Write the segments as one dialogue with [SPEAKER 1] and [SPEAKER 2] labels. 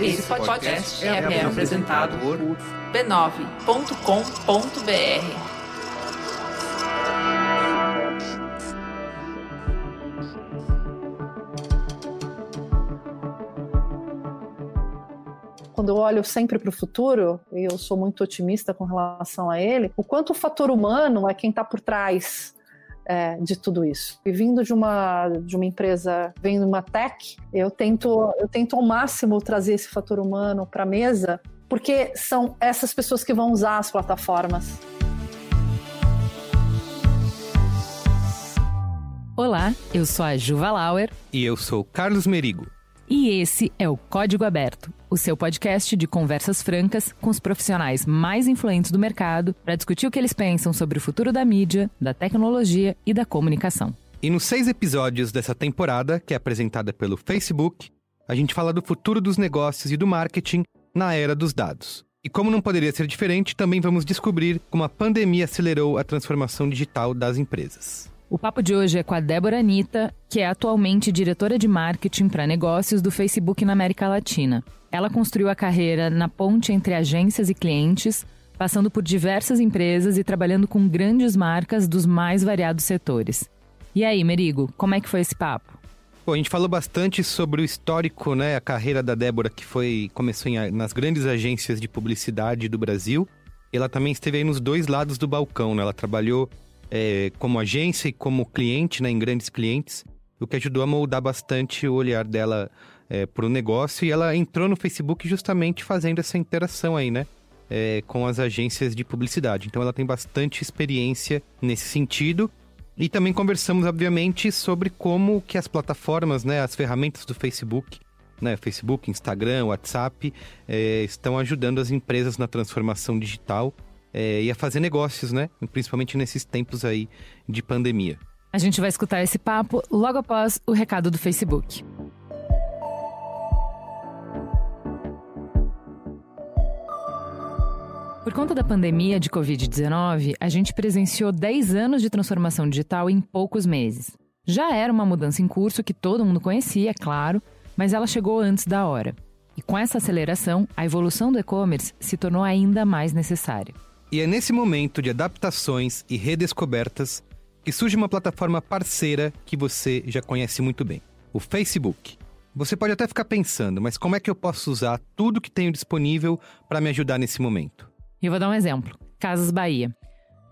[SPEAKER 1] Esse podcast é, é apresentado por b9.com.br.
[SPEAKER 2] quando eu olho sempre para o futuro, e eu sou muito otimista com relação a ele, o quanto o fator humano é quem está por trás é, de tudo isso. E vindo de uma, de uma empresa, vindo de uma tech, eu tento, eu tento ao máximo trazer esse fator humano para a mesa, porque são essas pessoas que vão usar as plataformas.
[SPEAKER 3] Olá, eu sou a Juva Lauer.
[SPEAKER 4] E eu sou Carlos Merigo.
[SPEAKER 3] E esse é o Código Aberto, o seu podcast de conversas francas com os profissionais mais influentes do mercado para discutir o que eles pensam sobre o futuro da mídia, da tecnologia e da comunicação.
[SPEAKER 4] E nos seis episódios dessa temporada, que é apresentada pelo Facebook, a gente fala do futuro dos negócios e do marketing na era dos dados. E como não poderia ser diferente, também vamos descobrir como a pandemia acelerou a transformação digital das empresas.
[SPEAKER 3] O papo de hoje é com a Débora Anitta, que é atualmente diretora de marketing para negócios do Facebook na América Latina. Ela construiu a carreira na ponte entre agências e clientes, passando por diversas empresas e trabalhando com grandes marcas dos mais variados setores. E aí, Merigo, como é que foi esse papo?
[SPEAKER 4] Bom, a gente falou bastante sobre o histórico, né, a carreira da Débora, que foi começou em, nas grandes agências de publicidade do Brasil. Ela também esteve aí nos dois lados do balcão, né? Ela trabalhou é, como agência e como cliente, né, em grandes clientes, o que ajudou a moldar bastante o olhar dela é, para o negócio. E ela entrou no Facebook justamente fazendo essa interação aí, né? É, com as agências de publicidade. Então ela tem bastante experiência nesse sentido. E também conversamos, obviamente, sobre como que as plataformas, né, as ferramentas do Facebook, né, Facebook, Instagram, WhatsApp, é, estão ajudando as empresas na transformação digital é, e a fazer negócios, né? Principalmente nesses tempos aí de pandemia.
[SPEAKER 3] A gente vai escutar esse papo logo após o recado do Facebook. Por conta da pandemia de Covid-19, a gente presenciou 10 anos de transformação digital em poucos meses. Já era uma mudança em curso que todo mundo conhecia, é claro, mas ela chegou antes da hora. E com essa aceleração, a evolução do e-commerce se tornou ainda mais necessária.
[SPEAKER 4] E é nesse momento de adaptações e redescobertas que surge uma plataforma parceira que você já conhece muito bem, o Facebook. Você pode até ficar pensando, mas como é que eu posso usar tudo que tenho disponível para me ajudar nesse momento?
[SPEAKER 3] Eu vou dar um exemplo: Casas Bahia.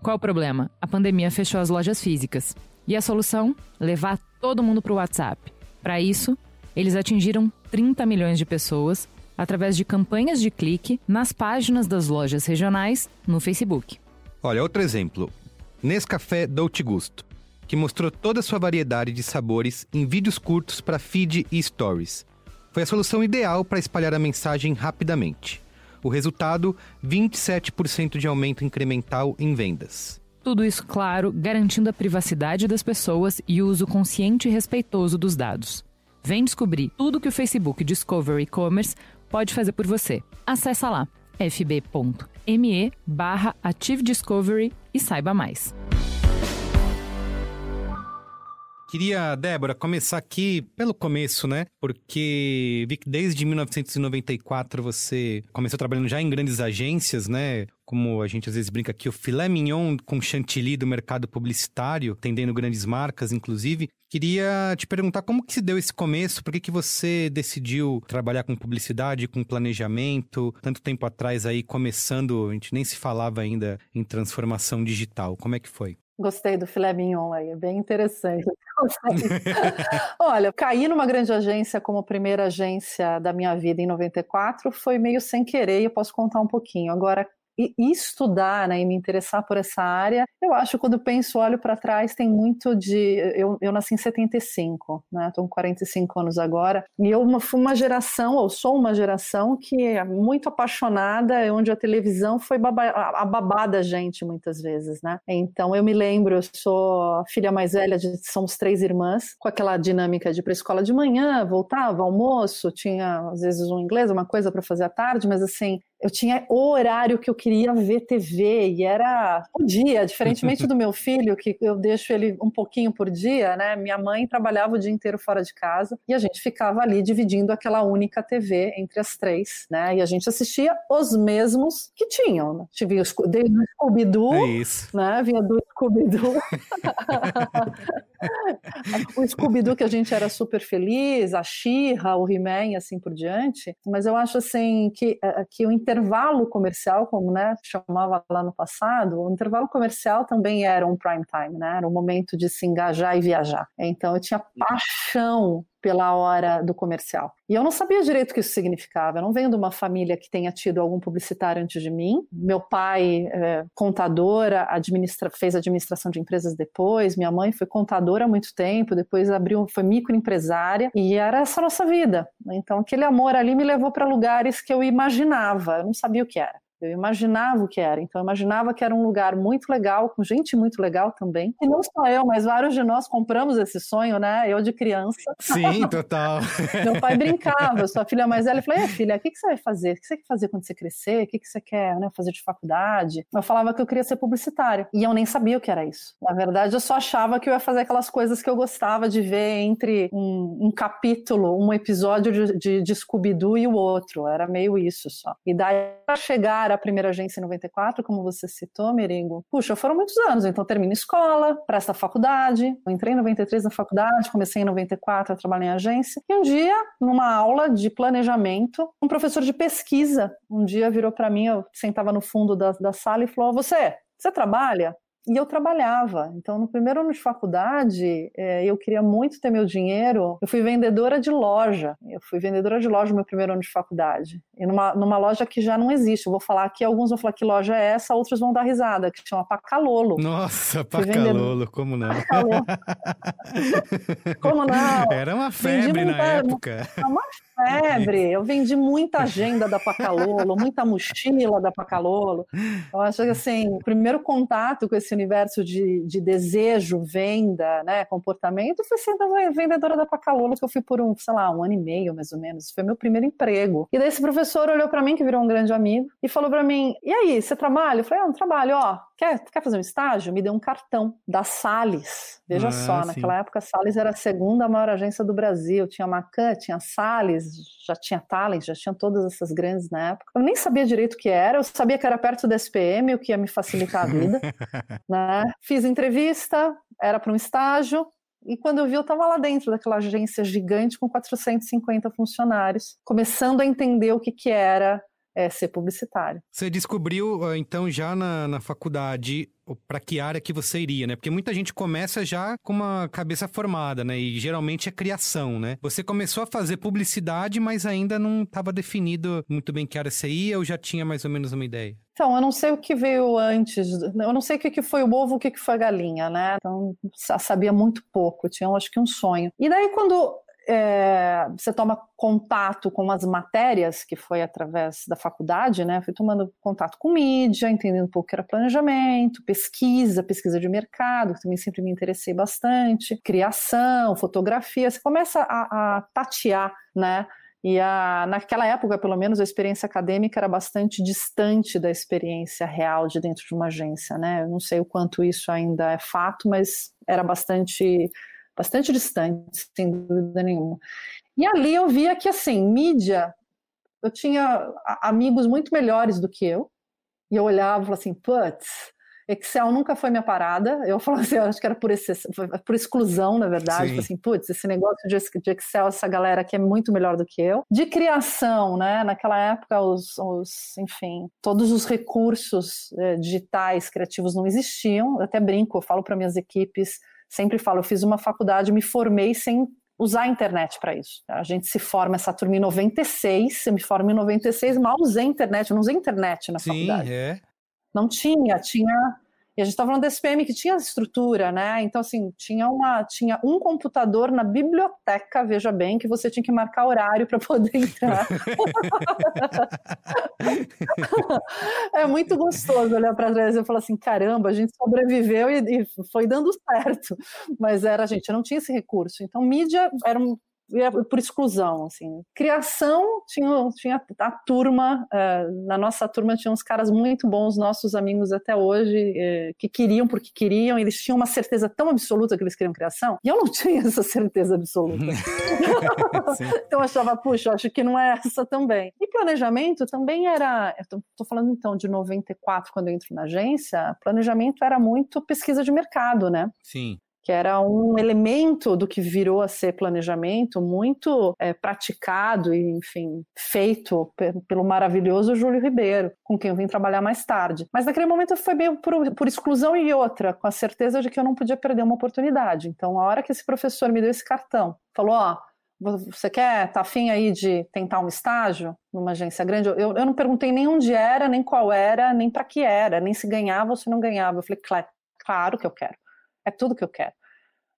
[SPEAKER 3] Qual o problema? A pandemia fechou as lojas físicas. E a solução? Levar todo mundo para o WhatsApp. Para isso, eles atingiram 30 milhões de pessoas através de campanhas de clique nas páginas das lojas regionais no Facebook.
[SPEAKER 4] Olha, outro exemplo. Nescafé Dolce Gusto, que mostrou toda a sua variedade de sabores em vídeos curtos para feed e stories. Foi a solução ideal para espalhar a mensagem rapidamente. O resultado: 27% de aumento incremental em vendas.
[SPEAKER 3] Tudo isso, claro, garantindo a privacidade das pessoas e o uso consciente e respeitoso dos dados. Vem descobrir tudo que o Facebook Discovery E-Commerce pode fazer por você. Acesse lá fb.me barra Active Discovery e saiba mais.
[SPEAKER 4] Queria, Débora, começar aqui pelo começo, né? Porque vi que desde 1994 você começou trabalhando já em grandes agências, né? Como a gente às vezes brinca aqui, o filé mignon com chantilly do mercado publicitário, atendendo grandes marcas, inclusive. Queria te perguntar como que se deu esse começo, por que, que você decidiu trabalhar com publicidade, com planejamento, tanto tempo atrás aí, começando, a gente nem se falava ainda em transformação digital, como é que foi?
[SPEAKER 2] Gostei do filé mignon aí, é bem interessante. Olha, cair numa grande agência como primeira agência da minha vida em 94 foi meio sem querer eu posso contar um pouquinho. Agora, e, estudar né, e me interessar por essa área, eu acho quando penso, olho para trás, tem muito de. Eu, eu nasci em 75, né? Estou com 45 anos agora, e eu fui uma geração, ou sou uma geração que é muito apaixonada, onde a televisão foi baba, a babá da gente muitas vezes, né? Então eu me lembro, eu sou filha mais velha, de, somos três irmãs, com aquela dinâmica de ir para escola de manhã, voltava, almoço, tinha às vezes um inglês, uma coisa para fazer à tarde, mas assim, eu tinha o horário que eu queria ver TV e era o dia, diferentemente do meu filho, que eu deixo ele um pouquinho por dia, né? Minha mãe trabalhava o dia inteiro fora de casa e a gente ficava ali dividindo aquela única TV entre as três, né? E a gente assistia os mesmos que tinham. Né? Tinha o Scooby-Doo, é né? Vinha do Scooby-Doo. o Scooby-Doo que a gente era super feliz, a She-Ra, o He-Man e assim por diante, mas eu acho assim que, é, que o intervalo comercial, como né, chamava lá no passado, o intervalo comercial também era um prime time, né? Era um momento de se engajar e viajar. Então eu tinha paixão pela hora do comercial. E eu não sabia direito o que isso significava. Eu não venho de uma família que tenha tido algum publicitário antes de mim. Meu pai, é, contadora, administra, fez administração de empresas depois. Minha mãe foi contadora há muito tempo, depois abriu, foi microempresária. E era essa a nossa vida. Então aquele amor ali me levou para lugares que eu imaginava. Eu não sabia o que era. Eu imaginava o que era. Então, eu imaginava que era um lugar muito legal, com gente muito legal também. E não só eu, mas vários de nós compramos esse sonho, né? Eu de criança.
[SPEAKER 4] Sim, total.
[SPEAKER 2] Meu pai brincava, sua filha mais velha, eu falei, filha, o que, que você vai fazer? O que você quer fazer quando você crescer? O que, que você quer né, fazer de faculdade? Eu falava que eu queria ser publicitária. E eu nem sabia o que era isso. Na verdade, eu só achava que eu ia fazer aquelas coisas que eu gostava de ver entre um, um capítulo, um episódio de, de, de Scooby-Doo e o outro. Era meio isso só. E daí, pra chegar a primeira agência em 94, como você citou, Meringo. Puxa, foram muitos anos, então termina escola, presta faculdade. Eu entrei em 93 na faculdade, comecei em 94 a trabalhar em agência. E um dia, numa aula de planejamento, um professor de pesquisa, um dia virou para mim, eu sentava no fundo da, da sala e falou: Você, você trabalha? E eu trabalhava. Então, no primeiro ano de faculdade, é, eu queria muito ter meu dinheiro. Eu fui vendedora de loja. Eu fui vendedora de loja no meu primeiro ano de faculdade. E numa, numa loja que já não existe. Eu vou falar aqui, alguns vão falar que loja é essa, outros vão dar risada, que chama Pacalolo.
[SPEAKER 4] Nossa, Pacalolo, como não?
[SPEAKER 2] como não?
[SPEAKER 4] Era uma febre na época.
[SPEAKER 2] Uma febre. Eu vendi muita agenda da Pacalolo, muita mochila da Pacalolo. Eu acho que, assim, o primeiro contato com esse universo de, de desejo, venda, né, comportamento, foi sendo vendedora da Pacalolo, que eu fui por um, sei lá, um ano e meio, mais ou menos. Foi meu primeiro emprego. E daí esse professor olhou para mim, que virou um grande amigo, e falou para mim, e aí, você trabalha? Eu falei, ah, não trabalho, ó, quer, quer fazer um estágio? Me deu um cartão da Salles. Veja ah, só, sim. naquela época a Salles era a segunda maior agência do Brasil. Tinha Macan, tinha Salles, já tinha Talent, já tinha todas essas grandes na época. Eu nem sabia direito o que era, eu sabia que era perto da SPM, o que ia me facilitar a vida. né? Fiz entrevista, era para um estágio, e quando eu vi, eu estava lá dentro daquela agência gigante com 450 funcionários, começando a entender o que, que era é, ser publicitário.
[SPEAKER 4] Você descobriu, então, já na, na faculdade, para que área que você iria, né? Porque muita gente começa já com uma cabeça formada, né? E geralmente é criação, né? Você começou a fazer publicidade, mas ainda não estava definido muito bem que área você ia ou já tinha mais ou menos uma ideia?
[SPEAKER 2] Então, eu não sei o que veio antes, eu não sei o que foi o ovo, o que foi a galinha, né? Então, sabia muito pouco, tinha acho que um sonho. E daí, quando é, você toma contato com as matérias, que foi através da faculdade, né? Fui tomando contato com mídia, entendendo um pouco que era planejamento, pesquisa, pesquisa de mercado, que também sempre me interessei bastante, criação, fotografia. Você começa a, a tatear, né? E a, naquela época, pelo menos, a experiência acadêmica era bastante distante da experiência real de dentro de uma agência, né? Eu não sei o quanto isso ainda é fato, mas era bastante bastante distante, sem dúvida nenhuma. E ali eu via que, assim, mídia, eu tinha amigos muito melhores do que eu, e eu olhava e falava assim, putz, Excel nunca foi minha parada. Eu falava assim, eu acho que era por, esse, por exclusão, na verdade. Tipo assim, putz, esse negócio de, de, Excel, essa galera aqui é muito melhor do que eu. De criação, né? Naquela época, os, os enfim, todos os recursos eh, digitais, criativos não existiam. Eu até brinco, eu falo para minhas equipes, sempre falo, eu fiz uma faculdade, me formei sem usar a internet para isso. A gente se forma essa turma em 96, eu me formo em 96, mal usei internet, eu não usei internet na
[SPEAKER 4] Sim,
[SPEAKER 2] faculdade.
[SPEAKER 4] É.
[SPEAKER 2] Não tinha, tinha e a gente estava falando da SPM que tinha estrutura, né? Então, assim, tinha, uma, tinha um computador na biblioteca, veja bem, que você tinha que marcar horário para poder entrar. é muito gostoso olhar para trás e falar assim: caramba, a gente sobreviveu e, e, foi dando certo. Mas era, a gente não tinha esse recurso. Então, mídia era um por exclusão, assim. Criação, tinha, tinha a turma, uh, na nossa turma tinha uns caras muito bons, nossos amigos até hoje, uh, que queriam porque queriam, eles tinham uma certeza tão absoluta que eles queriam criação, e eu não tinha essa certeza absoluta. então eu achava, puxa, acho que não é essa também. E planejamento também era, estou falando então de 94, quando eu entro na agência, planejamento era muito pesquisa de mercado, né?
[SPEAKER 4] Sim
[SPEAKER 2] que era um elemento do que virou a ser planejamento muito é, praticado e, enfim, feito pelo maravilhoso Júlio Ribeiro, com quem eu vim trabalhar mais tarde. Mas naquele momento foi meio por, por exclusão e outra, com a certeza de que eu não podia perder uma oportunidade. Então, a hora que esse professor me deu esse cartão, falou: Ó, você quer, tá afim aí de tentar um estágio numa agência grande? Eu, eu não perguntei nem onde era, nem qual era, nem para que era, nem se ganhava ou se não ganhava. Eu falei, claro, claro que eu quero é tudo que eu quero.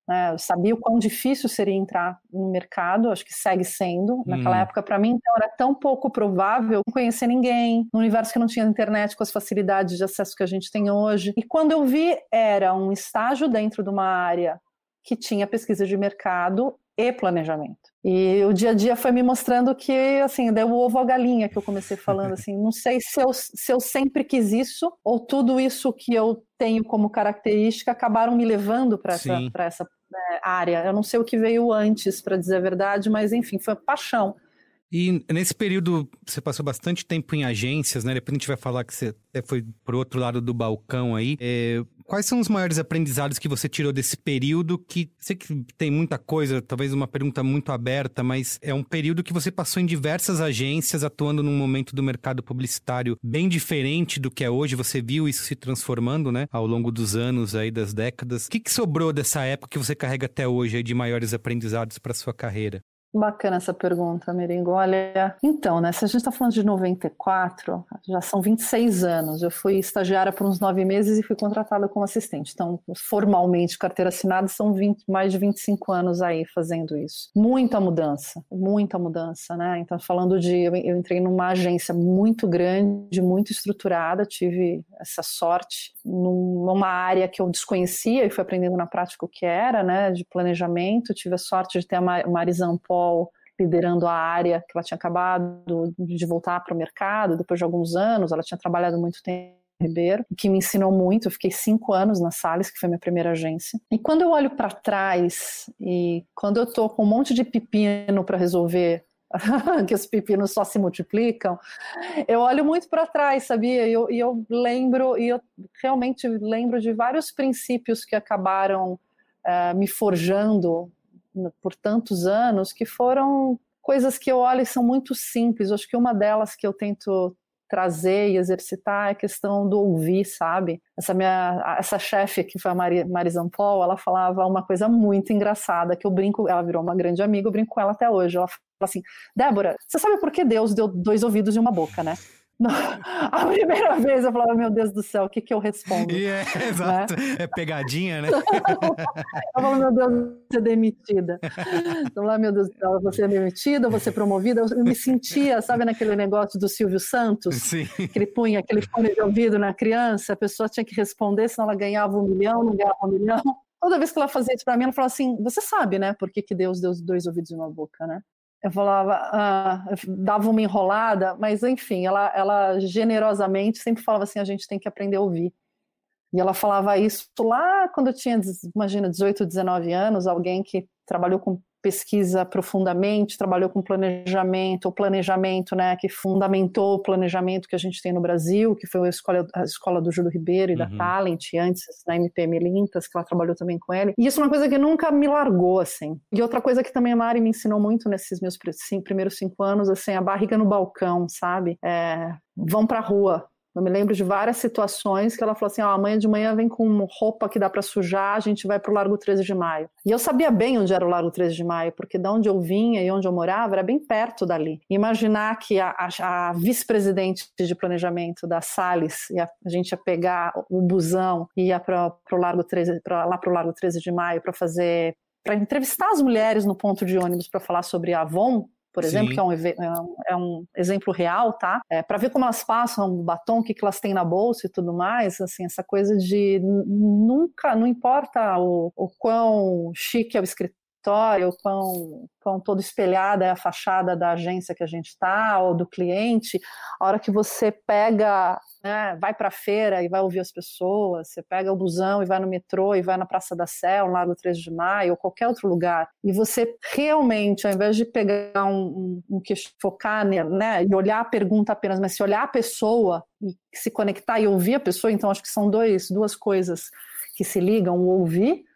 [SPEAKER 2] Né? Eu sabia o quão difícil seria entrar no mercado, acho que segue sendo. Naquela hum. época, para mim, então, era tão pouco provável não conhecer ninguém, num universo que não tinha internet com as facilidades de acesso que a gente tem hoje. E quando eu vi, era um estágio dentro de uma área que tinha pesquisa de mercado e planejamento. E o dia a dia foi me mostrando que, assim, deu o ovo à galinha que eu comecei falando, assim, não sei se eu, se eu sempre quis isso ou tudo isso que eu tenho como característica acabaram me levando para essa, essa é, área. Eu não sei o que veio antes, para dizer a verdade, mas enfim, foi paixão.
[SPEAKER 4] E nesse período, você passou bastante tempo em agências, né? Depois a gente vai falar que você foi pro outro lado do balcão aí. É, quais são os maiores aprendizados que você tirou desse período? Que sei que tem muita coisa, talvez uma pergunta muito aberta, mas é um período que você passou em diversas agências, atuando num momento do mercado publicitário bem diferente do que é hoje. Você viu isso se transformando, né? Ao longo dos anos aí, das décadas. O que, que sobrou dessa época que você carrega até hoje aí de maiores aprendizados para sua carreira?
[SPEAKER 2] Bacana essa pergunta, Meringo. Olha, então, né, se a gente está falando de 94, já são 26 anos. Eu fui estagiária por uns nove meses e fui contratada como assistente. Então, formalmente, carteira assinada, são 20, mais de 25 anos aí fazendo isso. Muita mudança, muita mudança, né? Então, falando de. Eu entrei numa agência muito grande, muito estruturada, tive essa sorte numa área que eu desconhecia e fui aprendendo na prática o que era, né, de planejamento. Tive a sorte de ter a Marizan Liderando a área que ela tinha acabado de voltar para o mercado depois de alguns anos. Ela tinha trabalhado muito tempo Ribeiro, que me ensinou muito. Eu fiquei cinco anos na Salles, que foi minha primeira agência. E quando eu olho para trás e quando eu estou com um monte de pepino para resolver, que os pepinos só se multiplicam, eu olho muito para trás, sabia? E eu, e eu lembro, e eu realmente lembro de vários princípios que acabaram uh, me forjando por tantos anos que foram coisas que eu olho e são muito simples. acho que uma delas que eu tento trazer e exercitar é a questão do ouvir, sabe? Essa minha essa chefe que foi a Mari, Paul, ela falava uma coisa muito engraçada que eu brinco, ela virou uma grande amiga, eu brinco com ela até hoje. Ela fala assim: "Débora, você sabe por que Deus deu dois ouvidos e uma boca, né?" A primeira vez eu falava, meu Deus do céu, o que, que eu respondo?
[SPEAKER 4] Yeah, é, exato, né? é pegadinha, né?
[SPEAKER 2] eu falo, meu Deus, vou ser demitida. Então lá, meu Deus, eu vou ser demitida, vou ser promovida. Eu me sentia, sabe, naquele negócio do Silvio Santos?
[SPEAKER 4] Sim.
[SPEAKER 2] Que ele punha aquele fone de ouvido na criança, a pessoa tinha que responder, senão ela ganhava um milhão, não ganhava um milhão. Toda vez que ela fazia isso para mim, ela falava assim: Você sabe, né, por que, que Deus deu dois ouvidos e uma boca, né? Eu falava, ah, dava uma enrolada, mas enfim, ela, ela generosamente sempre falava assim: a gente tem que aprender a ouvir. E ela falava isso lá quando eu tinha, imagina, 18, 19 anos, alguém que trabalhou com pesquisa profundamente, trabalhou com planejamento, o planejamento, né, que fundamentou o planejamento que a gente tem no Brasil, que foi a escola, a escola do Júlio Ribeiro e uhum. da Talent, antes na MPM Lintas, que ela trabalhou também com ele. E isso é uma coisa que nunca me largou, assim. E outra coisa que também a Mari me ensinou muito nesses meus primeiros cinco anos, assim, a barriga no balcão, sabe? É, vão pra rua, eu me lembro de várias situações que ela falou assim: ó, amanhã de manhã vem com roupa que dá para sujar, a gente vai para o Largo 13 de Maio. E eu sabia bem onde era o Largo 13 de Maio, porque de onde eu vinha e onde eu morava era bem perto dali. Imaginar que a, a, a vice-presidente de planejamento da Salles, a, a gente ia pegar o busão e ia para Largo 13, pra, lá para o Largo 13 de Maio para fazer para entrevistar as mulheres no ponto de ônibus para falar sobre a Avon, por exemplo, Sim. que é um, é, um, é um, exemplo real, tá? É, para ver como elas passam o batom, o que, que elas têm na bolsa e tudo mais, assim, essa coisa de nunca, não importa o, o quão chique é o escritório, escritório, o quão, quão todo espelhada é a fachada da agência que a gente está, ou do cliente, a hora que você pega, né, vai para a feira e vai ouvir as pessoas, você pega o busão e vai no metrô e vai na Praça da Sé, no Largo 13 de Maio, ou qualquer outro lugar, e você realmente, ao invés de pegar um, um, um que focar né, e olhar a pergunta apenas, mas se olhar a pessoa e se conectar e ouvir a pessoa, então acho que são dois, duas coisas que se ligam, o ouvir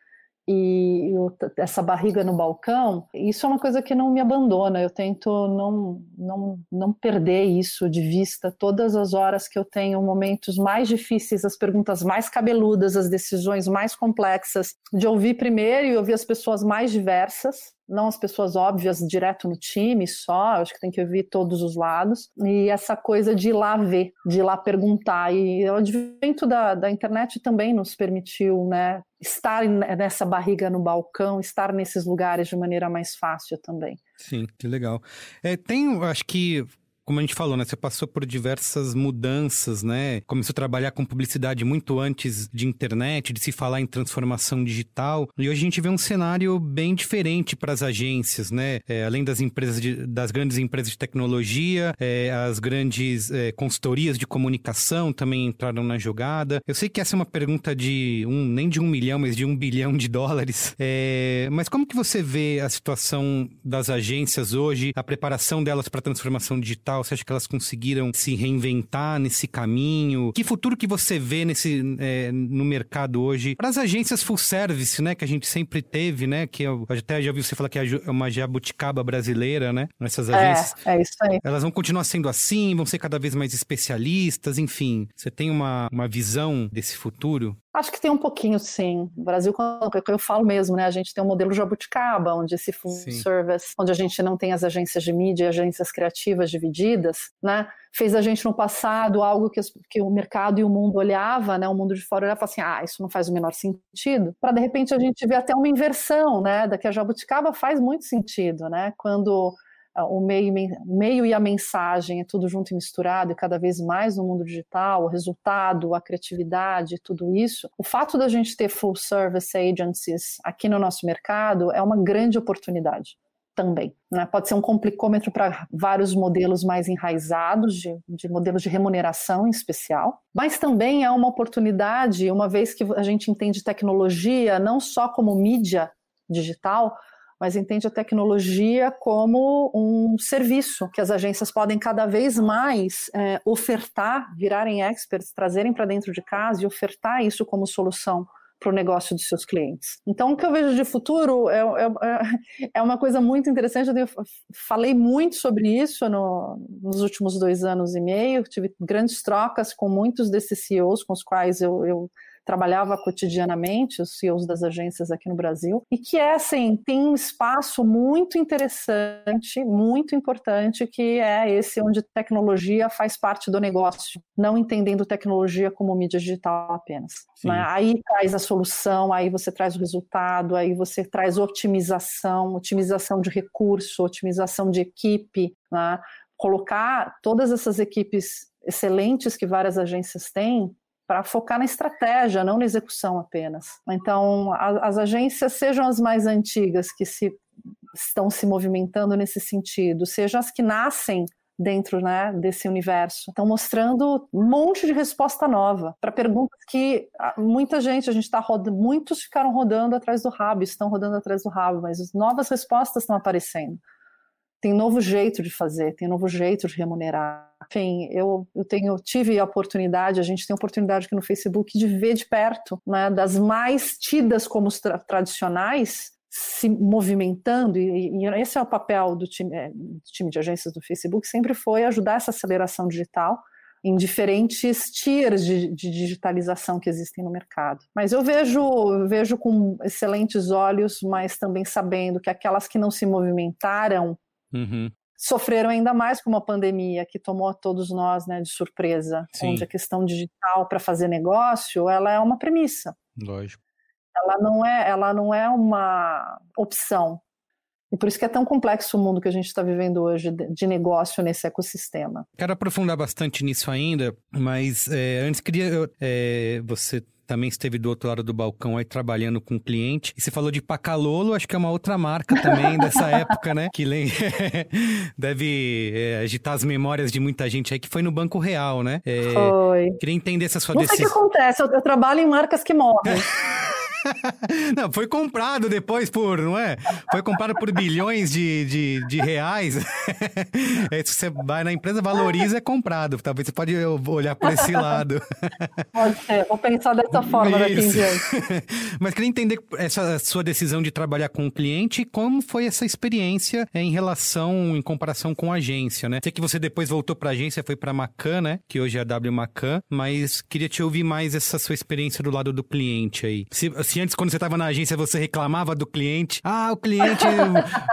[SPEAKER 2] e essa barriga no balcão, isso é uma coisa que não me abandona. Eu tento não, não, não perder isso de vista todas as horas que eu tenho momentos mais difíceis, as perguntas mais cabeludas, as decisões mais complexas, de ouvir primeiro e ouvir as pessoas mais diversas não as pessoas óbvias direto no time só, acho que tem que ouvir todos os lados, e essa coisa de ir lá ver, de ir lá perguntar. E o advento da, da internet também nos permitiu né, estar nessa barriga no balcão, estar nesses lugares de maneira mais fácil também.
[SPEAKER 4] Sim, que legal. É, tem, acho que como a gente falou, né? Você passou por diversas mudanças, né? Começou a trabalhar com publicidade muito antes de internet, de se falar em transformação digital. E hoje a gente vê um cenário bem diferente para as agências, né? É, além das empresas, de, das grandes empresas de tecnologia, é, as grandes é, consultorias de comunicação também entraram na jogada. Eu sei que essa é uma pergunta de um, nem de um milhão, mas de um bilhão de dólares. É, mas como que você vê a situação das agências hoje, a preparação delas para a transformação digital? Você acha que elas conseguiram se reinventar nesse caminho? Que futuro que você vê nesse, é, no mercado hoje? Para as agências full service, né? Que a gente sempre teve, né? Que eu até já ouvi você falar que é uma jabuticaba brasileira, né? Essas é, agências.
[SPEAKER 2] É, é isso aí.
[SPEAKER 4] Elas vão continuar sendo assim, vão ser cada vez mais especialistas, enfim. Você tem uma, uma visão desse futuro?
[SPEAKER 2] Acho que tem um pouquinho, sim. O Brasil, eu falo mesmo, né? A gente tem um modelo jabuticaba, onde esse full sim. service, onde a gente não tem as agências de mídia e agências criativas divididas, né? Fez a gente no passado algo que, que o mercado e o mundo olhava, né? O mundo de fora olhava e assim, ah, isso não faz o menor sentido. Para de repente a gente ver até uma inversão, né? Da que a jabuticaba faz muito sentido, né? Quando o meio, meio e a mensagem é tudo junto e misturado, e cada vez mais no mundo digital, o resultado, a criatividade, tudo isso. O fato da gente ter full service agencies aqui no nosso mercado é uma grande oportunidade também. Né? Pode ser um complicômetro para vários modelos mais enraizados, de, de, modelos de remuneração em especial, mas também é uma oportunidade, uma vez que a gente entende tecnologia não só como mídia digital, mas entende a tecnologia como um serviço que as agências podem cada vez mais é, ofertar, virarem experts, trazerem para dentro de casa e ofertar isso como solução para o negócio dos seus clientes. Então, o que eu vejo de futuro é, é, é uma coisa muito interessante. Eu falei muito sobre isso no, nos últimos dois anos e meio. Tive grandes trocas com muitos desses CEOs com os quais eu, eu trabalhava cotidianamente, os CEOs das agências aqui no Brasil, e que é assim, tem um espaço muito interessante, muito importante, que é esse onde tecnologia faz parte do negócio, não entendendo tecnologia como mídia digital apenas. Né? Aí traz a solução, aí você traz o resultado, aí você traz otimização, otimização de recurso, otimização de equipe, né? colocar todas essas equipes excelentes que várias agências têm para focar na estratégia, não na execução apenas. Então, a, as agências, sejam as mais antigas que se, estão se movimentando nesse sentido, sejam as que nascem dentro né, desse universo. Estão mostrando um monte de resposta nova para perguntas que muita gente, a gente está rodando, muitos ficaram rodando atrás do rabo, estão rodando atrás do rabo, mas novas respostas estão aparecendo tem novo jeito de fazer, tem novo jeito de remunerar. Enfim, eu, eu tenho, tive a oportunidade, a gente tem a oportunidade aqui no Facebook de ver de perto, né, das mais tidas como tra tradicionais se movimentando, e, e, esse é o papel do time, é, do time de agências do Facebook, sempre foi ajudar essa aceleração digital em diferentes tiers de, de, digitalização que existem no mercado. Mas eu vejo, vejo com excelentes olhos, mas também sabendo que aquelas que não se movimentaram Uhum. Sofreram ainda mais com uma pandemia que tomou a todos nós né, de surpresa, Sim. onde a questão digital para fazer negócio ela é uma premissa.
[SPEAKER 4] Lógico.
[SPEAKER 2] Ela não é, ela não é uma opção. E por isso que é tão complexo o mundo que a gente está vivendo hoje de negócio nesse ecossistema.
[SPEAKER 4] Quero aprofundar bastante nisso ainda, mas é, antes queria é, você também esteve do outro lado do balcão aí trabalhando com cliente. E você falou de Pacalolo, acho que é uma outra marca também dessa época, né? Que deve é, agitar as memórias de muita gente aí que foi no Banco Real, né?
[SPEAKER 2] É, foi.
[SPEAKER 4] Queria entender essa sua
[SPEAKER 2] Não
[SPEAKER 4] decisão.
[SPEAKER 2] Não sei o que acontece, eu, eu trabalho em marcas que morrem.
[SPEAKER 4] não, foi comprado depois por, não é? Foi comprado por bilhões de, de, de reais. é, se você vai na empresa, valoriza, é comprado. Talvez você pode olhar por esse lado.
[SPEAKER 2] Pode ser, vou pensar dessa forma Isso. daqui em diante.
[SPEAKER 4] Mas queria entender essa sua decisão de trabalhar com o cliente, como foi essa experiência em relação, em comparação com a agência, né? Sei que você depois voltou para a agência, foi para Macan, né? Que hoje é a W Macan, mas queria te ouvir mais essa sua experiência do lado do cliente aí. Se, se antes, quando você estava na agência, você reclamava do cliente, ah, o cliente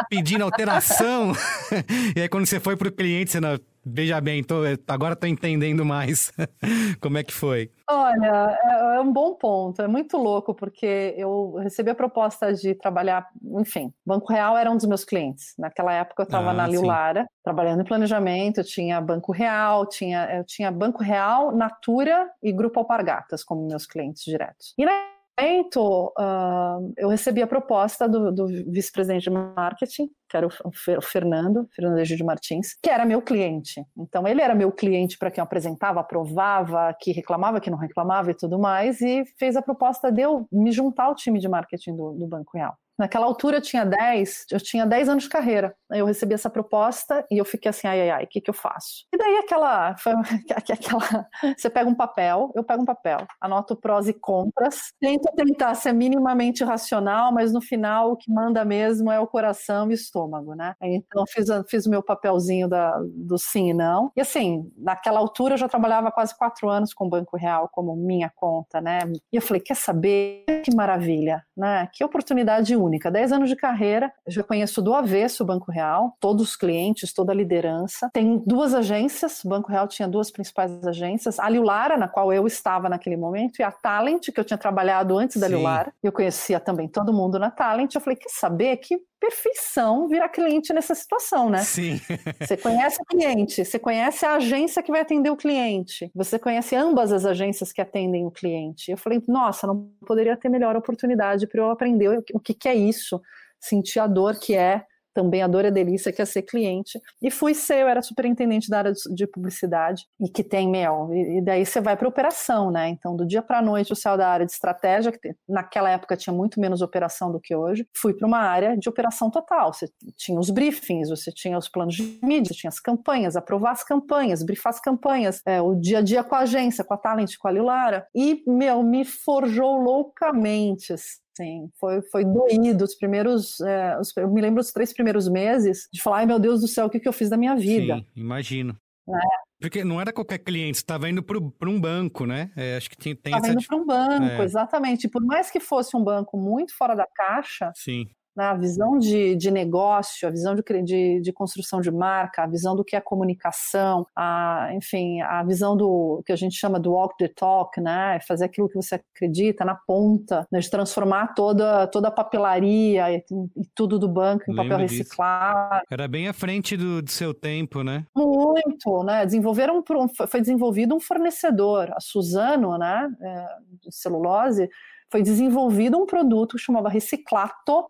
[SPEAKER 4] pedindo alteração. e aí, quando você foi para o cliente, você não. Veja bem, tô, agora estou entendendo mais como é que foi.
[SPEAKER 2] Olha, é, é, um bom ponto, é muito louco, porque eu recebi a proposta de trabalhar, enfim, Banco Real era um dos meus clientes. Naquela época eu estava ah, na Liu Lara, trabalhando em planejamento, tinha Banco Real, tinha, eu tinha Banco Real, Natura e Grupo Alpargatas como meus clientes diretos. E na momento, uh, eu recebi a proposta do, do vice-presidente de marketing, que era o, Fernando, Fernando Egídio Martins, que era meu cliente. Então, ele era meu cliente para quem eu apresentava, aprovava, que reclamava, que não reclamava e tudo mais, e fez a proposta de eu me juntar ao time de marketing do, do Banco Real. Naquela altura eu tinha 10, eu tinha 10 anos de carreira. Eu recebi essa proposta e eu fiquei assim, ai, ai, ai, o que, que eu faço? E daí aquela, foi, aquela, você pega um papel, eu pego um papel, anoto prós e contras, tento tentar ser minimamente racional, mas no final o que manda mesmo é o coração e o estômago, né? Então fiz, fiz o meu papelzinho da, do sim e não. E assim, naquela altura eu já trabalhava quase quatro anos com o Banco Real como minha conta, né? E eu falei, quer saber? Que maravilha, né? Que oportunidade única única. 10 anos de carreira, já conheço do avesso o Banco Real, todos os clientes, toda a liderança. Tem duas agências, o Banco Real tinha duas principais agências, a Liulara, na qual eu estava naquele momento, e a Talent, que eu tinha trabalhado antes da Sim. Liulara. Eu conhecia também todo mundo na Talent. Eu falei, quer saber que perfeição virar cliente nessa situação, né?
[SPEAKER 4] Sim.
[SPEAKER 2] você conhece o cliente, você conhece a agência que vai atender o cliente, você conhece ambas as agências que atendem o cliente. Eu falei, nossa, não poderia ter melhor oportunidade para eu aprender o que, que é isso, sentir a dor que é também a dor é delícia, que é ser cliente. E fui ser, eu era superintendente da área de publicidade, e que tem, meu, e, daí você vai para operação, né? Então, do dia para noite, o céu da área de estratégia, que naquela época tinha muito menos operação do que hoje, fui para uma área de operação total. Você tinha os briefings, você tinha os planos de mídia, você tinha as campanhas, aprovar as campanhas, briefar as campanhas, é, o dia a dia com a agência, com a Talent, com a Lilara. E, meu, me forjou loucamente, Sim, foi, foi doído os primeiros. É, os, eu me lembro dos três primeiros meses de falar: ai meu Deus do céu, o que, que eu fiz da minha vida?
[SPEAKER 4] Sim, imagino. É. Porque não era qualquer cliente, estava indo para um banco, né? É, acho que tem, tem
[SPEAKER 2] Estava indo para um banco, é. exatamente. Por mais que fosse um banco muito fora da caixa,
[SPEAKER 4] Sim
[SPEAKER 2] né, a visão de, de negócio, a visão de, de, de, construção de marca, a visão do que é comunicação, a, enfim, a visão do que a gente chama do walk the talk, né, fazer aquilo que você acredita na ponta, né, de transformar toda, toda a papelaria e, e tudo do banco em Lembro papel reciclado.
[SPEAKER 4] Era bem à frente do, do, seu tempo, né?
[SPEAKER 2] Muito, né? Desenvolveram, foi desenvolvido um fornecedor, a Suzano, né, é, de celulose, foi desenvolvido um produto que chamava Reciclato,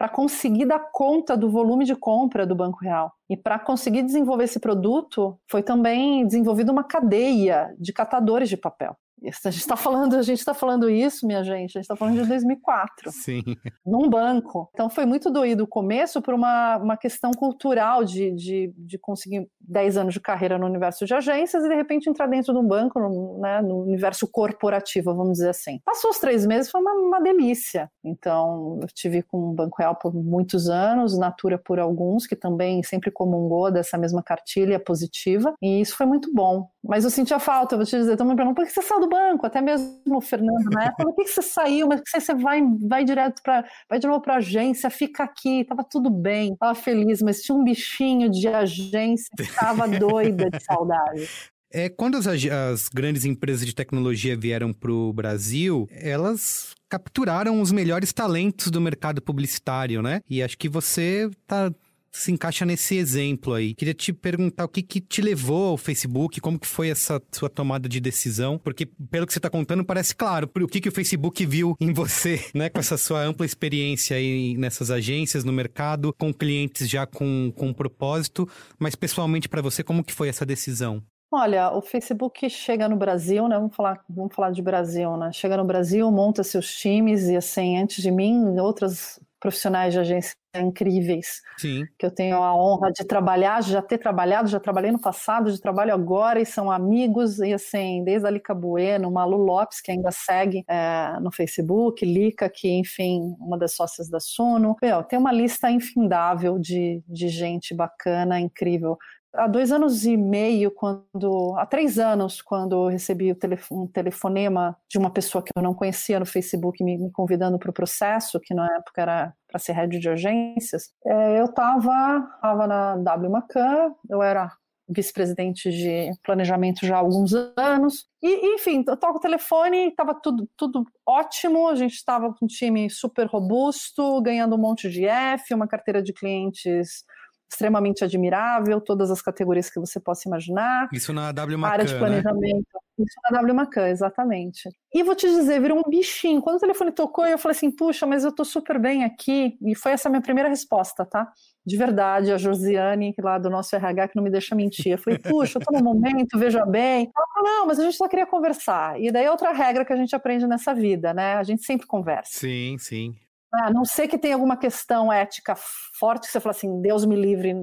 [SPEAKER 2] para conseguir dar conta do volume de compra do Banco Real. E para conseguir desenvolver esse produto, foi também desenvolvida uma cadeia de catadores de papel. A gente está falando, a gente está falando isso, minha gente. A gente está falando de 2004.
[SPEAKER 4] Sim.
[SPEAKER 2] Num banco. Então foi muito doído o começo por uma, uma questão cultural de, de, de conseguir 10 anos de carreira no universo de agências e de repente entrar dentro de um banco, no, né, no universo corporativo, vamos dizer assim. Passou os três meses, foi uma, uma delícia. Então eu tive com o Banco Real por muitos anos, Natura por alguns, que também sempre comungou dessa mesma cartilha positiva. E isso foi muito bom. Mas eu sentia falta, eu vou te dizer, também perguntando, por que você saiu do banco? Até mesmo o Fernando na época, por que você saiu? Mas que você vai, vai direto para, vai de novo para agência, fica aqui, tava tudo bem, tava feliz, mas tinha um bichinho de agência que tava doida de saudade.
[SPEAKER 4] É, quando as, as grandes empresas de tecnologia vieram para o Brasil, elas capturaram os melhores talentos do mercado publicitário, né? E acho que você tá se encaixa nesse exemplo aí. Queria te perguntar o que, que te levou ao Facebook, como que foi essa sua tomada de decisão, porque pelo que você está contando parece claro o que, que o Facebook viu em você, né, com essa sua ampla experiência aí nessas agências, no mercado, com clientes já com, com um propósito, mas pessoalmente para você, como que foi essa decisão?
[SPEAKER 2] Olha, o Facebook chega no Brasil, né? Vamos falar, vamos falar de Brasil, né? Chega no Brasil, monta seus times e assim, antes de mim, outras profissionais de agência incríveis
[SPEAKER 4] Sim.
[SPEAKER 2] que eu tenho a honra de trabalhar, já ter trabalhado, já trabalhei no passado, de trabalho agora e são amigos e assim, desde a Lica Bueno, Malu Lopes, que ainda segue é, no Facebook, Lica, que enfim, uma das sócias da Suno. Meu, tem uma lista infindável de, de gente bacana, incrível há dois anos e meio, quando há três anos, quando recebi um telefonema de uma pessoa que eu não conhecia no Facebook me, me convidando para o processo, que na época era para ser head de agências, é, eu estava tava na W Macan, eu era vice-presidente de planejamento já há alguns anos. E, enfim, eu toco o telefone, estava tudo, tudo ótimo, a gente estava com um time super robusto, ganhando um monte de F, uma carteira de clientes extremamente admirável, todas as categorias que você possa imaginar.
[SPEAKER 4] Isso na W Macan,
[SPEAKER 2] área de né? planejamento. Né? Isso na W Macan, exatamente. E vou te dizer, virou um bichinho. Quando o telefone tocou, eu falei assim, puxa, mas eu tô super bem aqui. E foi essa a minha primeira resposta, tá? De verdade, a Josiane, lá do nosso RH, que não me deixa mentir. Eu falei, puxa, eu tô no momento, veja bem. Ela falou, não, mas a gente só queria conversar. E daí é outra regra que a gente aprende nessa vida, né? A gente sempre conversa.
[SPEAKER 4] Sim, sim.
[SPEAKER 2] A não ser que tenha alguma questão ética forte, que você fala assim, Deus me livre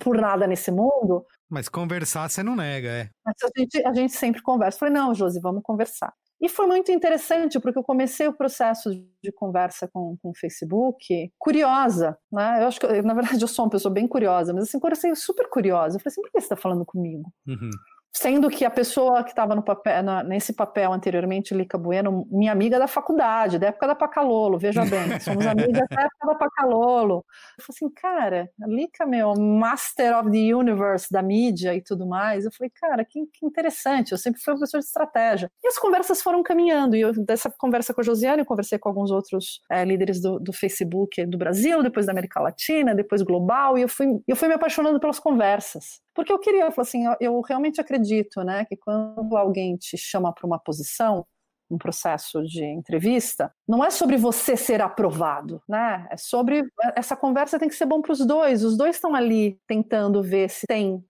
[SPEAKER 2] por nada nesse mundo.
[SPEAKER 4] Mas conversar você não nega, é.
[SPEAKER 2] Mas a gente, a gente sempre conversa. Eu falei, não, Josi, vamos conversar. E foi muito interessante, porque eu comecei o processo de conversa com, com o Facebook curiosa, né? Eu acho que, na verdade, eu sou uma pessoa bem curiosa, mas assim, comecei super curiosa. Eu falei assim, por que você está falando comigo?
[SPEAKER 4] Uhum.
[SPEAKER 2] Sendo que a pessoa que estava nesse papel anteriormente, Lica Bueno, minha amiga da faculdade, da época da Pacalolo, veja bem, somos amigas da época da Pacalolo. Eu falei assim, cara, a Lica, meu, Master of the Universe da mídia e tudo mais. Eu falei, cara, que, que interessante, eu sempre fui professor de estratégia. E as conversas foram caminhando, e eu, dessa conversa com a Josiane, eu conversei com alguns outros é, líderes do, do Facebook do Brasil, depois da América Latina, depois global, e eu fui, eu fui me apaixonando pelas conversas. Porque eu queria, eu falei assim, eu, eu realmente acredito, né, que quando alguém te chama para uma posição, um processo de entrevista, não é sobre você ser aprovado, né? É sobre essa conversa tem que ser bom para os dois. Os dois estão ali tentando ver se tem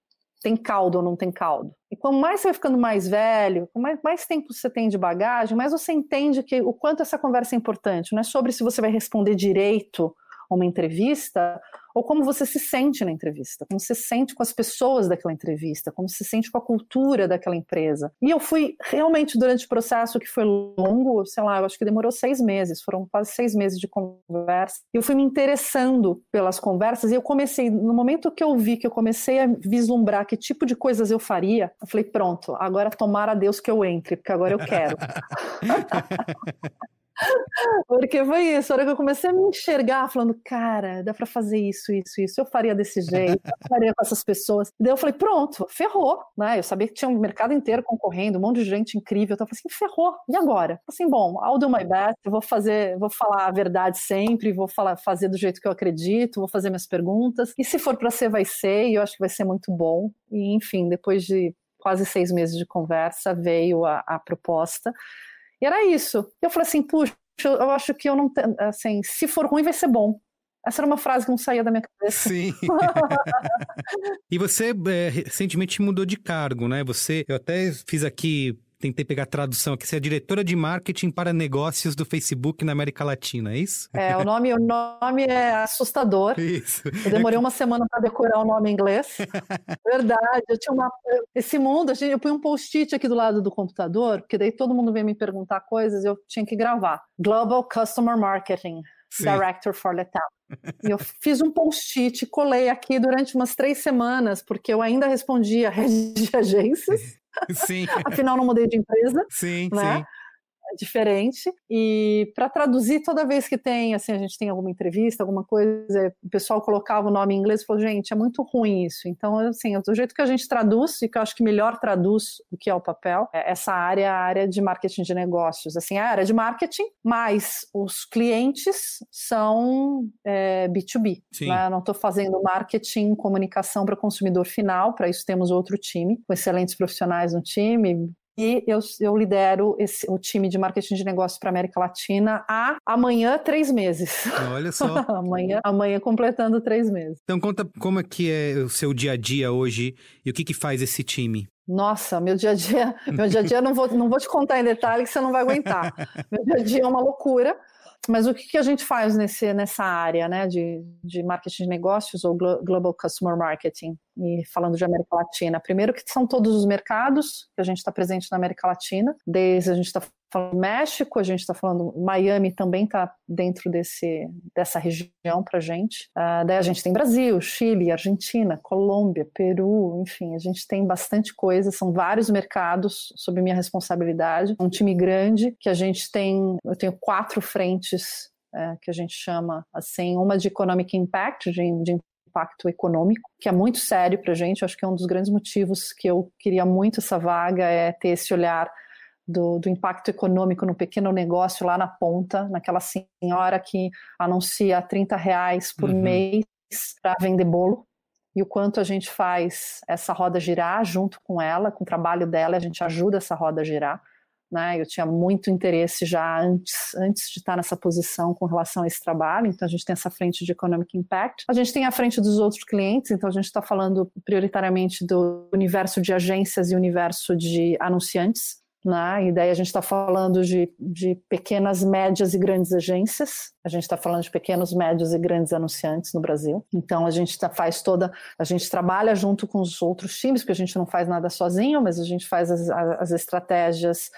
[SPEAKER 2] tem caldo ou não tem caldo. E quanto mais você vai ficando mais velho, mais, mais tempo você tem de bagagem, mais você entende que o quanto essa conversa é importante. Não é sobre se você vai responder direito uma entrevista ou como você se sente na entrevista, como se sente com as pessoas daquela entrevista, como se sente com a cultura daquela empresa. E eu fui realmente durante o processo que foi longo, sei lá, eu acho que demorou seis meses, foram quase seis meses de conversa. Eu fui me interessando pelas conversas e eu comecei, no momento que eu vi que eu comecei a vislumbrar que tipo de coisas eu faria, eu falei, pronto, agora tomara Deus que eu entre, porque agora eu quero. Porque foi isso, a hora que eu comecei a me enxergar, falando, cara, dá para fazer isso, isso, isso, eu faria desse jeito, eu faria com essas pessoas. Daí eu falei, pronto, ferrou, né? Eu sabia que tinha um mercado inteiro concorrendo, um monte de gente incrível, então eu falei assim, ferrou, e agora? Assim, bom, I'll do my best, eu vou fazer, vou falar a verdade sempre, vou falar, fazer do jeito que eu acredito, vou fazer minhas perguntas, e se for para ser, vai ser, e eu acho que vai ser muito bom. E enfim, depois de quase seis meses de conversa, veio a, a proposta. E era isso. Eu falei assim, puxa, eu acho que eu não tenho, assim, se for ruim vai ser bom. Essa era uma frase que não saía da minha cabeça.
[SPEAKER 4] Sim. e você é, recentemente mudou de cargo, né? Você, eu até fiz aqui tentei pegar a tradução aqui. Você é diretora de marketing para negócios do Facebook na América Latina, é isso?
[SPEAKER 2] É, o nome, o nome é assustador.
[SPEAKER 4] Isso.
[SPEAKER 2] Eu demorei uma semana para decorar o nome em inglês. Verdade, eu tinha uma. Esse mundo, eu pus um post-it aqui do lado do computador, porque daí todo mundo veio me perguntar coisas e eu tinha que gravar. Global Customer Marketing. Sim. Director for Letal. E eu fiz um post-it, colei aqui durante umas três semanas, porque eu ainda respondia a rede de agências.
[SPEAKER 4] Sim.
[SPEAKER 2] Afinal, não mudei de empresa.
[SPEAKER 4] Sim,
[SPEAKER 2] né?
[SPEAKER 4] sim.
[SPEAKER 2] Diferente. E para traduzir toda vez que tem, assim, a gente tem alguma entrevista, alguma coisa, o pessoal colocava o nome em inglês e falou, gente, é muito ruim isso. Então, assim, do jeito que a gente traduz, e que eu acho que melhor traduz o que é o papel, é essa área, a área de marketing de negócios. Assim, a área de marketing, mas os clientes são é, B2B. Né? Não estou fazendo marketing, comunicação para consumidor final, para isso temos outro time, com excelentes profissionais no time, e eu, eu lidero esse, o time de marketing de negócios para América Latina há amanhã três meses.
[SPEAKER 4] Olha só.
[SPEAKER 2] amanhã, amanhã completando três meses.
[SPEAKER 4] Então conta como é que é o seu dia a dia hoje e o que, que faz esse time.
[SPEAKER 2] Nossa, meu dia a dia, meu dia a dia não vou, não vou te contar em detalhe que você não vai aguentar. Meu dia a dia é uma loucura. Mas o que, que a gente faz nesse, nessa área né, de, de marketing de negócios ou Global Customer Marketing? E falando de América Latina, primeiro que são todos os mercados que a gente está presente na América Latina, desde a gente está falando México, a gente está falando Miami também está dentro desse, dessa região para gente. Uh, daí a gente tem Brasil, Chile, Argentina, Colômbia, Peru, enfim, a gente tem bastante coisa, são vários mercados sob minha responsabilidade. Um time grande que a gente tem, eu tenho quatro frentes é, que a gente chama assim, uma de economic impact, de, de impacto econômico, que é muito sério para a gente. Eu acho que é um dos grandes motivos que eu queria muito essa vaga é ter esse olhar do, do, impacto econômico no pequeno negócio lá na ponta, naquela senhora que anuncia 30 reais por uhum. mês para vender bolo. E o quanto a gente faz essa roda girar junto com ela, com o trabalho dela, a gente ajuda essa roda a girar. Né? Eu tinha muito interesse já antes, antes de estar nessa posição com relação a esse trabalho, então a gente tem essa frente de Economic Impact. A gente tem a frente dos outros clientes, então a gente está falando prioritariamente do universo de agências e universo de anunciantes. Né? E daí a gente está falando de, de pequenas, médias e grandes agências. A gente está falando de pequenos, médios e grandes anunciantes no Brasil. Então a gente tá, faz toda, a gente trabalha junto com os outros times, porque a gente não faz nada sozinho, mas a gente faz as, as estratégias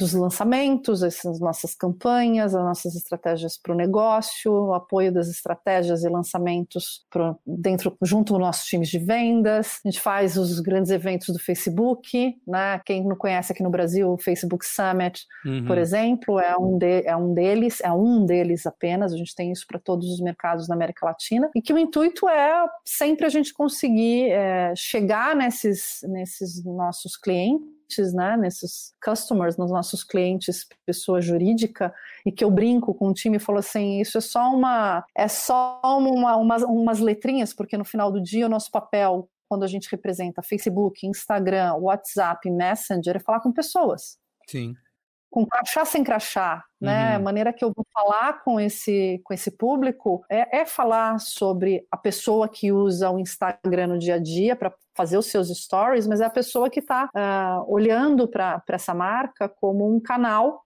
[SPEAKER 2] dos lançamentos, as nossas campanhas, as nossas estratégias para o negócio, o apoio das estratégias e lançamentos pro, dentro junto dos nossos times de vendas. A gente faz os grandes eventos do Facebook, né? Quem não conhece aqui no Brasil, o Facebook Summit, uhum. por exemplo, é um, de, é um deles, é um deles apenas. A gente tem isso para todos os mercados na América Latina e que o intuito é sempre a gente conseguir é, chegar nesses, nesses nossos clientes clientes, né, nesses customers, nos nossos clientes, pessoa jurídica, e que eu brinco com o time e falo assim, isso é só uma, é só uma, umas, umas letrinhas, porque no final do dia o nosso papel, quando a gente representa Facebook, Instagram, WhatsApp, Messenger, é falar com pessoas.
[SPEAKER 4] Sim
[SPEAKER 2] com crachá sem crachá, né? Uhum. A maneira que eu vou falar com esse, com esse público é, é falar sobre a pessoa que usa o Instagram no dia a dia para fazer os seus stories, mas é a pessoa que está uh, ah, olhando para essa marca como um canal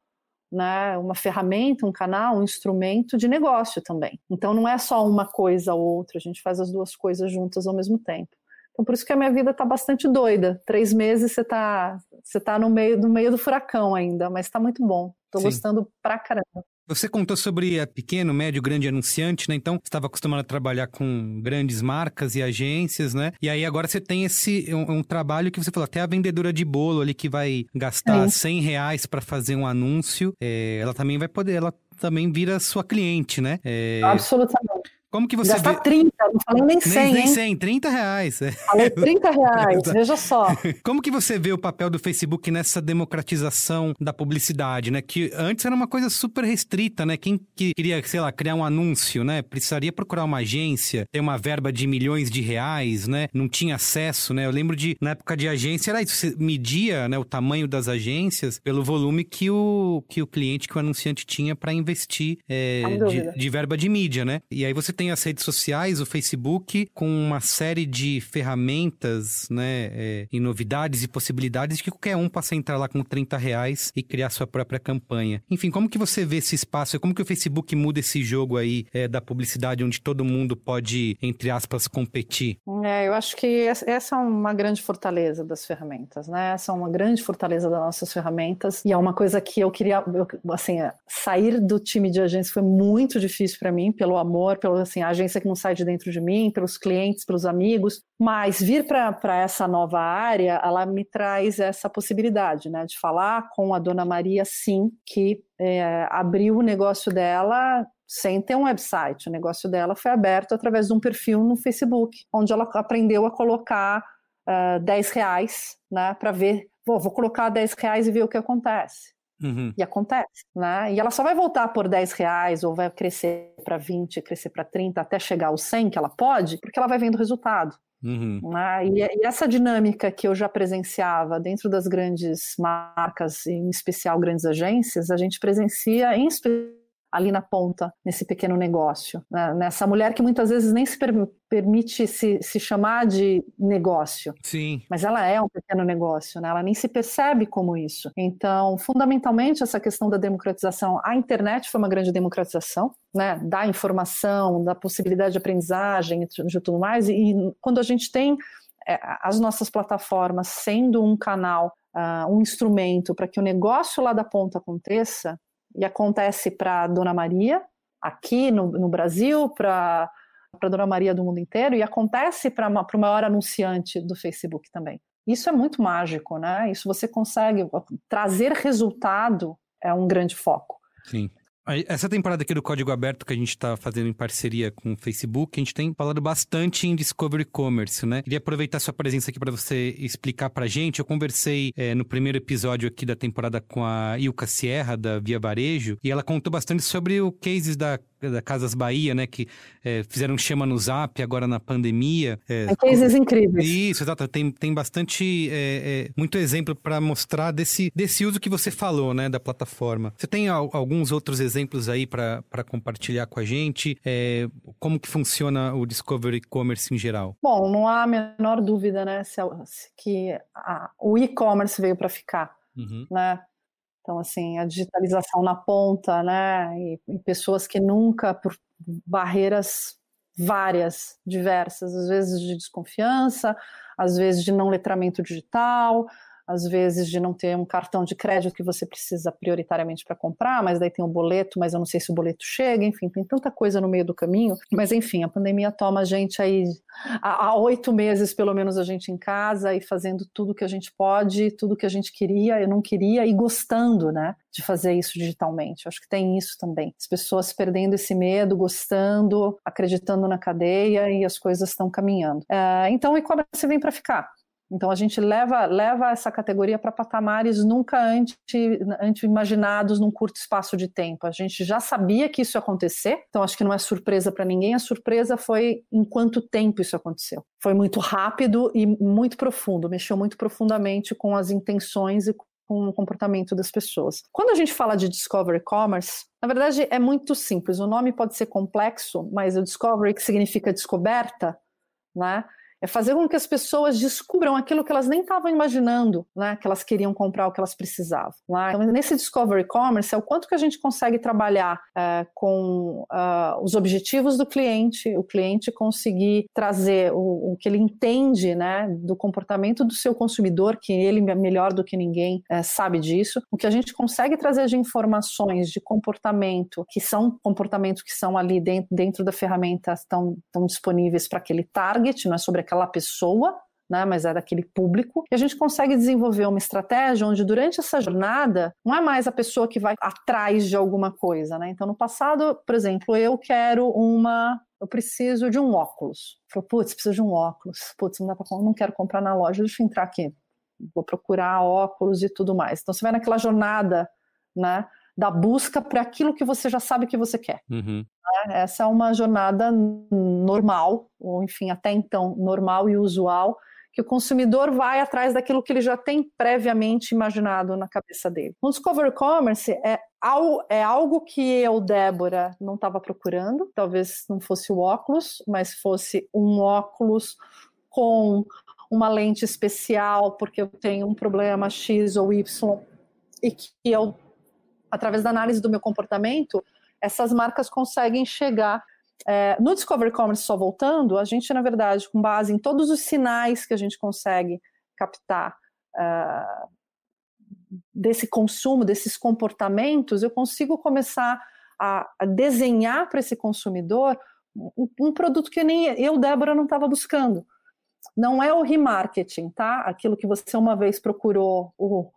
[SPEAKER 2] né, uma ferramenta, um canal, um instrumento de negócio também. Então não é só uma coisa ou outra, a gente faz as duas coisas juntas ao mesmo tempo. Então, por isso que a minha vida está bastante doida. Três meses você está você tá no, meio, no meio do furacão ainda, mas está muito bom. Estou gostando pra caramba.
[SPEAKER 4] Você contou sobre a pequeno, médio, grande anunciante, né? Então, estava acostumado a trabalhar com grandes marcas e agências, né? E aí agora você tem esse um, um trabalho que você falou, até a vendedora de bolo ali que vai gastar é 100 reais para fazer um anúncio, é, ela também vai poder, ela também vira sua cliente, né?
[SPEAKER 2] É... Absolutamente.
[SPEAKER 4] Como que você
[SPEAKER 2] Gastar vê... 30, não falei nem 100, nem,
[SPEAKER 4] nem 100, 30 reais.
[SPEAKER 2] Falei 30 reais, veja só.
[SPEAKER 4] Como que você vê o papel do Facebook nessa democratização da publicidade, né? Que antes era uma coisa super restrita, né? Quem que queria, sei lá, criar um anúncio, né? Precisaria procurar uma agência, ter uma verba de milhões de reais, né? Não tinha acesso, né? Eu lembro de, na época de agência, era isso, você media né, o tamanho das agências pelo volume que o, que o cliente, que o anunciante tinha para investir é, de, de verba de mídia, né? E aí você tem tem as redes sociais, o Facebook, com uma série de ferramentas, né, é, e novidades e possibilidades de que qualquer um possa entrar lá com 30 reais e criar sua própria campanha. Enfim, como que você vê esse espaço? Como que o Facebook muda esse jogo aí é, da publicidade, onde todo mundo pode, entre aspas, competir?
[SPEAKER 2] É, eu acho que essa é uma grande fortaleza das ferramentas, né? Essa é uma grande fortaleza das nossas ferramentas e é uma coisa que eu queria, eu, assim, sair do time de agência foi muito difícil para mim, pelo amor, pelo assim, a agência que não sai de dentro de mim, pelos clientes, pelos amigos, mas vir para essa nova área, ela me traz essa possibilidade, né, de falar com a dona Maria, sim, que é, abriu o negócio dela sem ter um website. O negócio dela foi aberto através de um perfil no Facebook, onde ela aprendeu a colocar uh, 10 reais né, para ver, vou, vou colocar 10 reais e ver o que acontece. Uhum. E acontece, né? E ela só vai voltar por 10 reais ou vai crescer para 20, crescer para 30, até chegar aos 100 que ela pode, porque ela vai vendo o resultado. Uhum. Né? E, e, essa dinâmica que eu já presenciava dentro das grandes marcas, em especial grandes agências, a gente presencia em especial ali na ponta, nesse pequeno negócio. Né? Nessa mulher que muitas vezes nem se per permite se, se chamar de negócio.
[SPEAKER 4] Sim.
[SPEAKER 2] Mas ela é um pequeno negócio, né? ela nem se percebe como isso. Então, fundamentalmente, essa questão da democratização, a internet foi uma grande democratização, né? da informação, da possibilidade de aprendizagem e de tudo mais. E quando a gente tem é, as nossas plataformas sendo um canal, uh, um instrumento para que o negócio lá da ponta aconteça, e acontece para Dona Maria, aqui no, no Brasil, para para Dona Maria do mundo inteiro, e acontece para o maior anunciante do Facebook também. Isso é muito mágico, né? Isso você consegue trazer resultado é um grande foco.
[SPEAKER 4] Sim. Essa temporada aqui do Código Aberto que a gente está fazendo em parceria com o Facebook, a gente tem falado bastante em Discovery Commerce, né? Queria aproveitar sua presença aqui para você explicar para gente. Eu conversei é, no primeiro episódio aqui da temporada com a Ilka Sierra, da Via Varejo, e ela contou bastante sobre o cases da da Casas Bahia, né? Que é, fizeram chama no Zap agora na pandemia.
[SPEAKER 2] É, é cases incríveis.
[SPEAKER 4] Isso, exato. Tem, tem bastante, é, é muito exemplo para mostrar desse, desse uso que você falou, né? Da plataforma. Você tem alguns outros exemplos aí para compartilhar com a gente? É, como que funciona o Discovery Commerce em geral?
[SPEAKER 2] Bom, não há a menor dúvida, né? Se, que a, o e-commerce veio para ficar, uhum. né? Então, assim, a digitalização na ponta, né? E, e pessoas que nunca, por barreiras várias, diversas, às vezes de desconfiança, às vezes de não letramento digital, às vezes de não ter um cartão de crédito que você precisa prioritariamente para comprar, mas daí tem o um boleto, mas eu não sei se o boleto chega, enfim, tem tanta coisa no meio do caminho. Mas enfim, a pandemia toma a gente aí há oito meses, pelo menos, a gente em casa e fazendo tudo que a gente pode, tudo que a gente queria, eu não queria, e gostando, né? De fazer isso digitalmente. Eu acho que tem isso também. As pessoas perdendo esse medo, gostando, acreditando na cadeia e as coisas estão caminhando. É, então, o e-commerce vem para ficar. Então a gente leva, leva essa categoria para patamares nunca antes, antes imaginados num curto espaço de tempo. A gente já sabia que isso ia acontecer, então acho que não é surpresa para ninguém. A surpresa foi em quanto tempo isso aconteceu. Foi muito rápido e muito profundo, mexeu muito profundamente com as intenções e com o comportamento das pessoas. Quando a gente fala de Discovery Commerce, na verdade é muito simples. O nome pode ser complexo, mas o Discovery, que significa descoberta, né? É fazer com que as pessoas descubram aquilo que elas nem estavam imaginando, né, que elas queriam comprar, o que elas precisavam. Né? Então, nesse Discovery Commerce, é o quanto que a gente consegue trabalhar é, com uh, os objetivos do cliente, o cliente conseguir trazer o, o, que ele entende né, do comportamento do seu consumidor, que ele melhor do que ninguém é, sabe disso, o que a gente consegue trazer de informações de comportamento, que são comportamentos que são ali dentro, dentro da ferramenta, estão, estão disponíveis para aquele target, não é sobre aquela daquela pessoa, né, mas é daquele público, e a gente consegue desenvolver uma estratégia onde durante essa jornada não é mais a pessoa que vai atrás de alguma coisa, né? Então no passado, por exemplo, eu quero uma eu preciso de um óculos. Falei, putz, preciso de um óculos. Putz, não dá para não quero comprar na loja, deixa eu entrar aqui. Vou procurar óculos e tudo mais. Então você vai naquela jornada, né, da busca para aquilo que você já sabe que você quer. Uhum. Né? Essa é uma jornada normal, ou enfim, até então normal e usual, que o consumidor vai atrás daquilo que ele já tem previamente imaginado na cabeça dele. O Discover Commerce é, é algo que eu, Débora, não estava procurando, talvez não fosse o óculos, mas fosse um óculos com uma lente especial, porque eu tenho um problema X ou Y, e que eu, através da análise do meu comportamento, essas marcas conseguem chegar. É, no Discovery Commerce, só voltando, a gente, na verdade, com base em todos os sinais que a gente consegue captar uh, desse consumo, desses comportamentos, eu consigo começar a, a desenhar para esse consumidor um, um produto que nem eu, Débora, não estava buscando. Não é o remarketing, tá? Aquilo que você uma vez procurou, o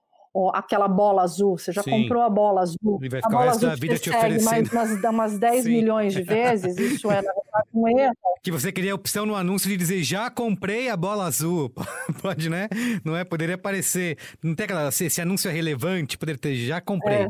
[SPEAKER 2] aquela bola azul, você já Sim. comprou a bola azul.
[SPEAKER 4] E vai
[SPEAKER 2] ficar
[SPEAKER 4] a bola azul da vida te oferecendo.
[SPEAKER 2] Mais, umas, umas 10 Sim. milhões de vezes, isso é, um erro.
[SPEAKER 4] Que você queria a opção no anúncio de dizer, já comprei a bola azul. Pode, né? Não é? Poderia aparecer, não tem aquela, se esse anúncio é relevante, poderia ter, já comprei. É,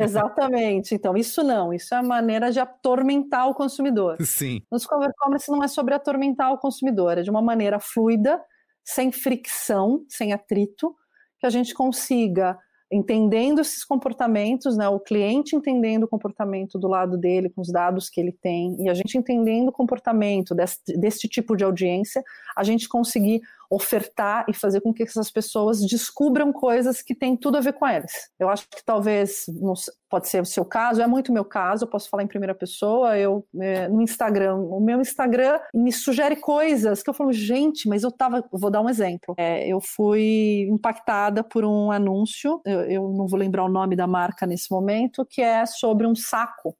[SPEAKER 2] é, exatamente. Então, isso não, isso é a maneira de atormentar o consumidor.
[SPEAKER 4] Sim.
[SPEAKER 2] No Discover Commerce não é sobre atormentar o consumidor, é de uma maneira fluida, sem fricção, sem atrito, que a gente consiga entendendo esses comportamentos, né, o cliente entendendo o comportamento do lado dele com os dados que ele tem e a gente entendendo o comportamento desse, desse tipo de audiência, a gente conseguir ofertar e fazer com que essas pessoas descubram coisas que têm tudo a ver com eles. Eu acho que talvez, pode ser o seu caso, é muito meu caso, eu posso falar em primeira pessoa, eu é, no Instagram, o meu Instagram me sugere coisas que eu falo, gente, mas eu tava, vou dar um exemplo, é, eu fui impactada por um anúncio, eu, eu não vou lembrar o nome da marca nesse momento, que é sobre um saco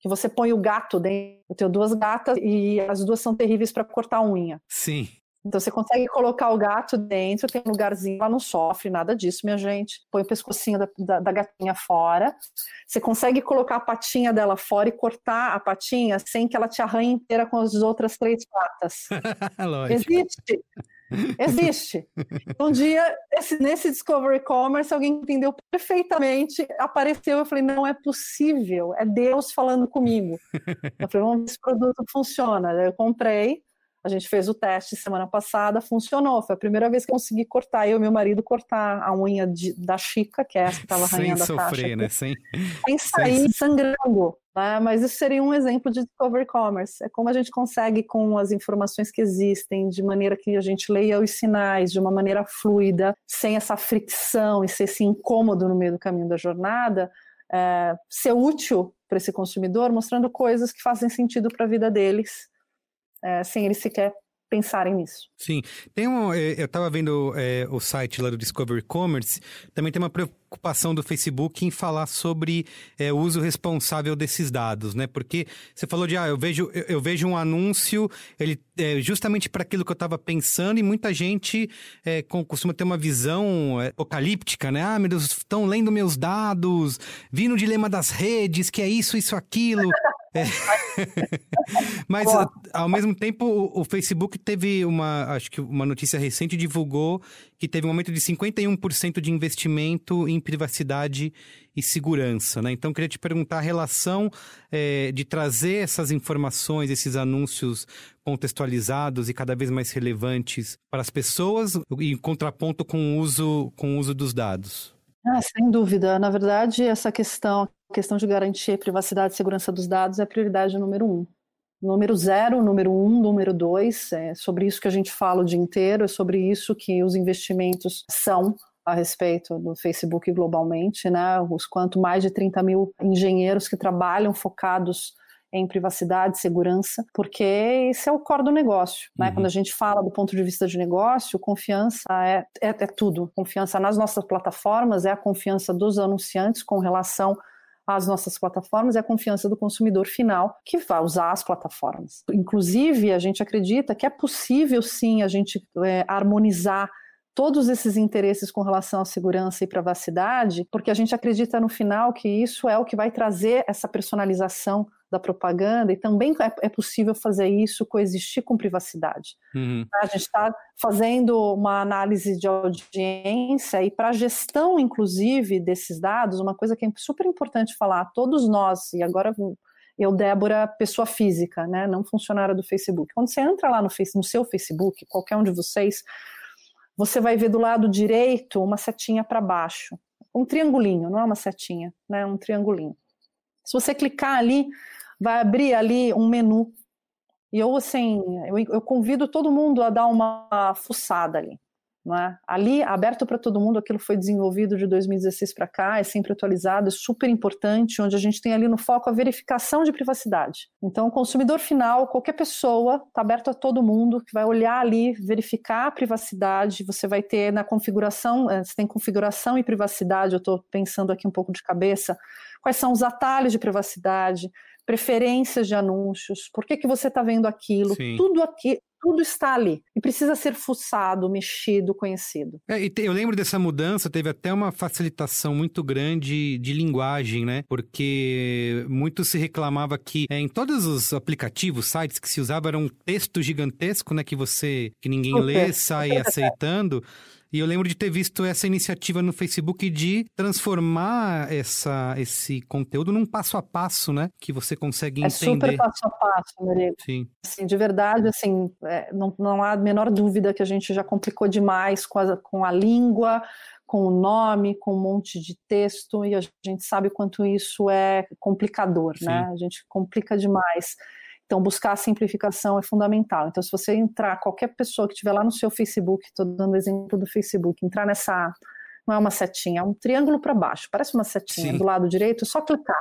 [SPEAKER 2] que você põe o gato dentro. Eu tenho duas gatas e as duas são terríveis para cortar unha.
[SPEAKER 4] Sim.
[SPEAKER 2] Então você consegue colocar o gato dentro, tem um lugarzinho, ela não sofre nada disso, minha gente. Põe o pescocinho da, da, da, gatinha fora. Você consegue colocar a patinha dela fora e cortar a patinha sem que ela te arranhe inteira com as outras três patas. Existe. Existe. Um dia, esse, nesse Discovery Commerce, alguém entendeu perfeitamente, apareceu, eu falei, não é possível, é Deus falando comigo. Eu falei, vamos ver se o produto funciona. Eu comprei, a gente fez o teste semana passada, funcionou. Foi a primeira vez que eu consegui cortar, eu e meu marido cortar a unha de, da Chica, que é essa que estava arranhando
[SPEAKER 4] Sem sofrer, né?
[SPEAKER 2] Sem, Sem sair Sem... sangrando. Né? Mas isso seria um exemplo de Discovery Commerce. É como a gente consegue, com as informações que existem, de maneira que a gente leia os sinais de uma maneira fluida, sem essa fricção e ser esse incômodo no meio do caminho da jornada, é, ser útil para esse consumidor, mostrando coisas que fazem sentido para a vida deles é, sem eles sequer pensarem nisso.
[SPEAKER 4] Sim. Tem um, é, eu estava vendo é, o site lá do Discovery Commerce, também tem uma preocupação do Facebook em falar sobre é, o uso responsável desses dados, né? Porque você falou de, ah, eu vejo, eu, vejo um anúncio, ele é justamente para aquilo que eu estava pensando e muita gente é, costuma ter uma visão é, apocalíptica, né? Ah, meu Deus, estão lendo meus dados, vi no dilema das redes, que é isso, isso, aquilo. É. Mas ao mesmo tempo, o, o, Facebook teve uma, acho que uma notícia recente divulgou que teve um aumento de 51% de investimento em privacidade e segurança, né? Então, queria te perguntar a relação é, de trazer essas informações, esses anúncios contextualizados e cada vez mais relevantes para as pessoas, em contraponto com o uso, com o uso dos dados.
[SPEAKER 2] Ah, sem dúvida. Na verdade, essa questão, a questão de garantir a privacidade e segurança dos dados é a prioridade número um. Número zero, número um, número dois, é sobre isso que a gente fala o dia inteiro, é sobre isso que os investimentos são a respeito do Facebook globalmente, né? Os quanto mais de 30 mil engenheiros que trabalham focados em privacidade, segurança, porque esse é o core do negócio. Né? Uhum. Quando a gente fala do ponto de vista de negócio, confiança é, é, é tudo. Confiança nas nossas plataformas é a confiança dos anunciantes com relação às nossas plataformas é a confiança do consumidor final que vai usar as plataformas. Inclusive, a gente acredita que é possível sim a gente é, harmonizar todos esses interesses com relação à segurança e privacidade, porque a gente acredita no final que isso é o que vai trazer essa personalização da propaganda, e também é, é possível fazer isso coexistir com privacidade. Uhum. A gente está fazendo uma análise de audiência e para a gestão, inclusive, desses dados, uma coisa que é super importante falar, todos nós, e agora eu, Débora, pessoa física, né, não funcionária do Facebook. Quando você entra lá no, face, no seu Facebook, qualquer um de vocês, você vai ver do lado direito uma setinha para baixo, um triangulinho, não é uma setinha, né, um triangulinho. Se você clicar ali, vai abrir ali um menu. E eu, assim, eu, eu convido todo mundo a dar uma fuçada ali. É? Ali, aberto para todo mundo, aquilo foi desenvolvido de 2016 para cá, é sempre atualizado, é super importante, onde a gente tem ali no foco a verificação de privacidade. Então, o consumidor final, qualquer pessoa, está aberto a todo mundo, que vai olhar ali, verificar a privacidade, você vai ter na configuração, eh, você tem configuração e privacidade, eu estou pensando aqui um pouco de cabeça, quais são os atalhos de privacidade, preferências de anúncios, por que, que você está vendo aquilo,
[SPEAKER 4] Sim.
[SPEAKER 2] tudo aqui, tudo está ali e precisa ser fuçado, mexido, conhecido.
[SPEAKER 4] É, te- eu lembro dessa mudança, teve até uma facilitação muito grande de linguagem, né? Porque muito se reclamava que é, em todos os aplicativos, sites que se usava, era um texto gigantesco, né? Que você, que ninguém lê, sai aceitando. E eu lembro de ter visto essa iniciativa no Facebook de transformar essa, esse conteúdo num passo a passo, né? Que você consegue
[SPEAKER 2] É super
[SPEAKER 4] entender.
[SPEAKER 2] passo a passo, Maria.
[SPEAKER 4] Sim.
[SPEAKER 2] Assim, de verdade, assim, é, não, não há a menor dúvida que a gente já complicou demais com a, com a língua, com o nome, com um monte de texto, e a gente sabe quanto isso é complicador,
[SPEAKER 4] Sim.
[SPEAKER 2] né? A gente complica demais. Então, buscar a simplificação é fundamental. Então, se você entrar, qualquer pessoa que estiver lá no seu Facebook, estou dando exemplo do Facebook, entrar nessa. Não é uma setinha, é um triângulo para baixo, parece uma setinha
[SPEAKER 4] Sim.
[SPEAKER 2] do lado direito, é só clicar.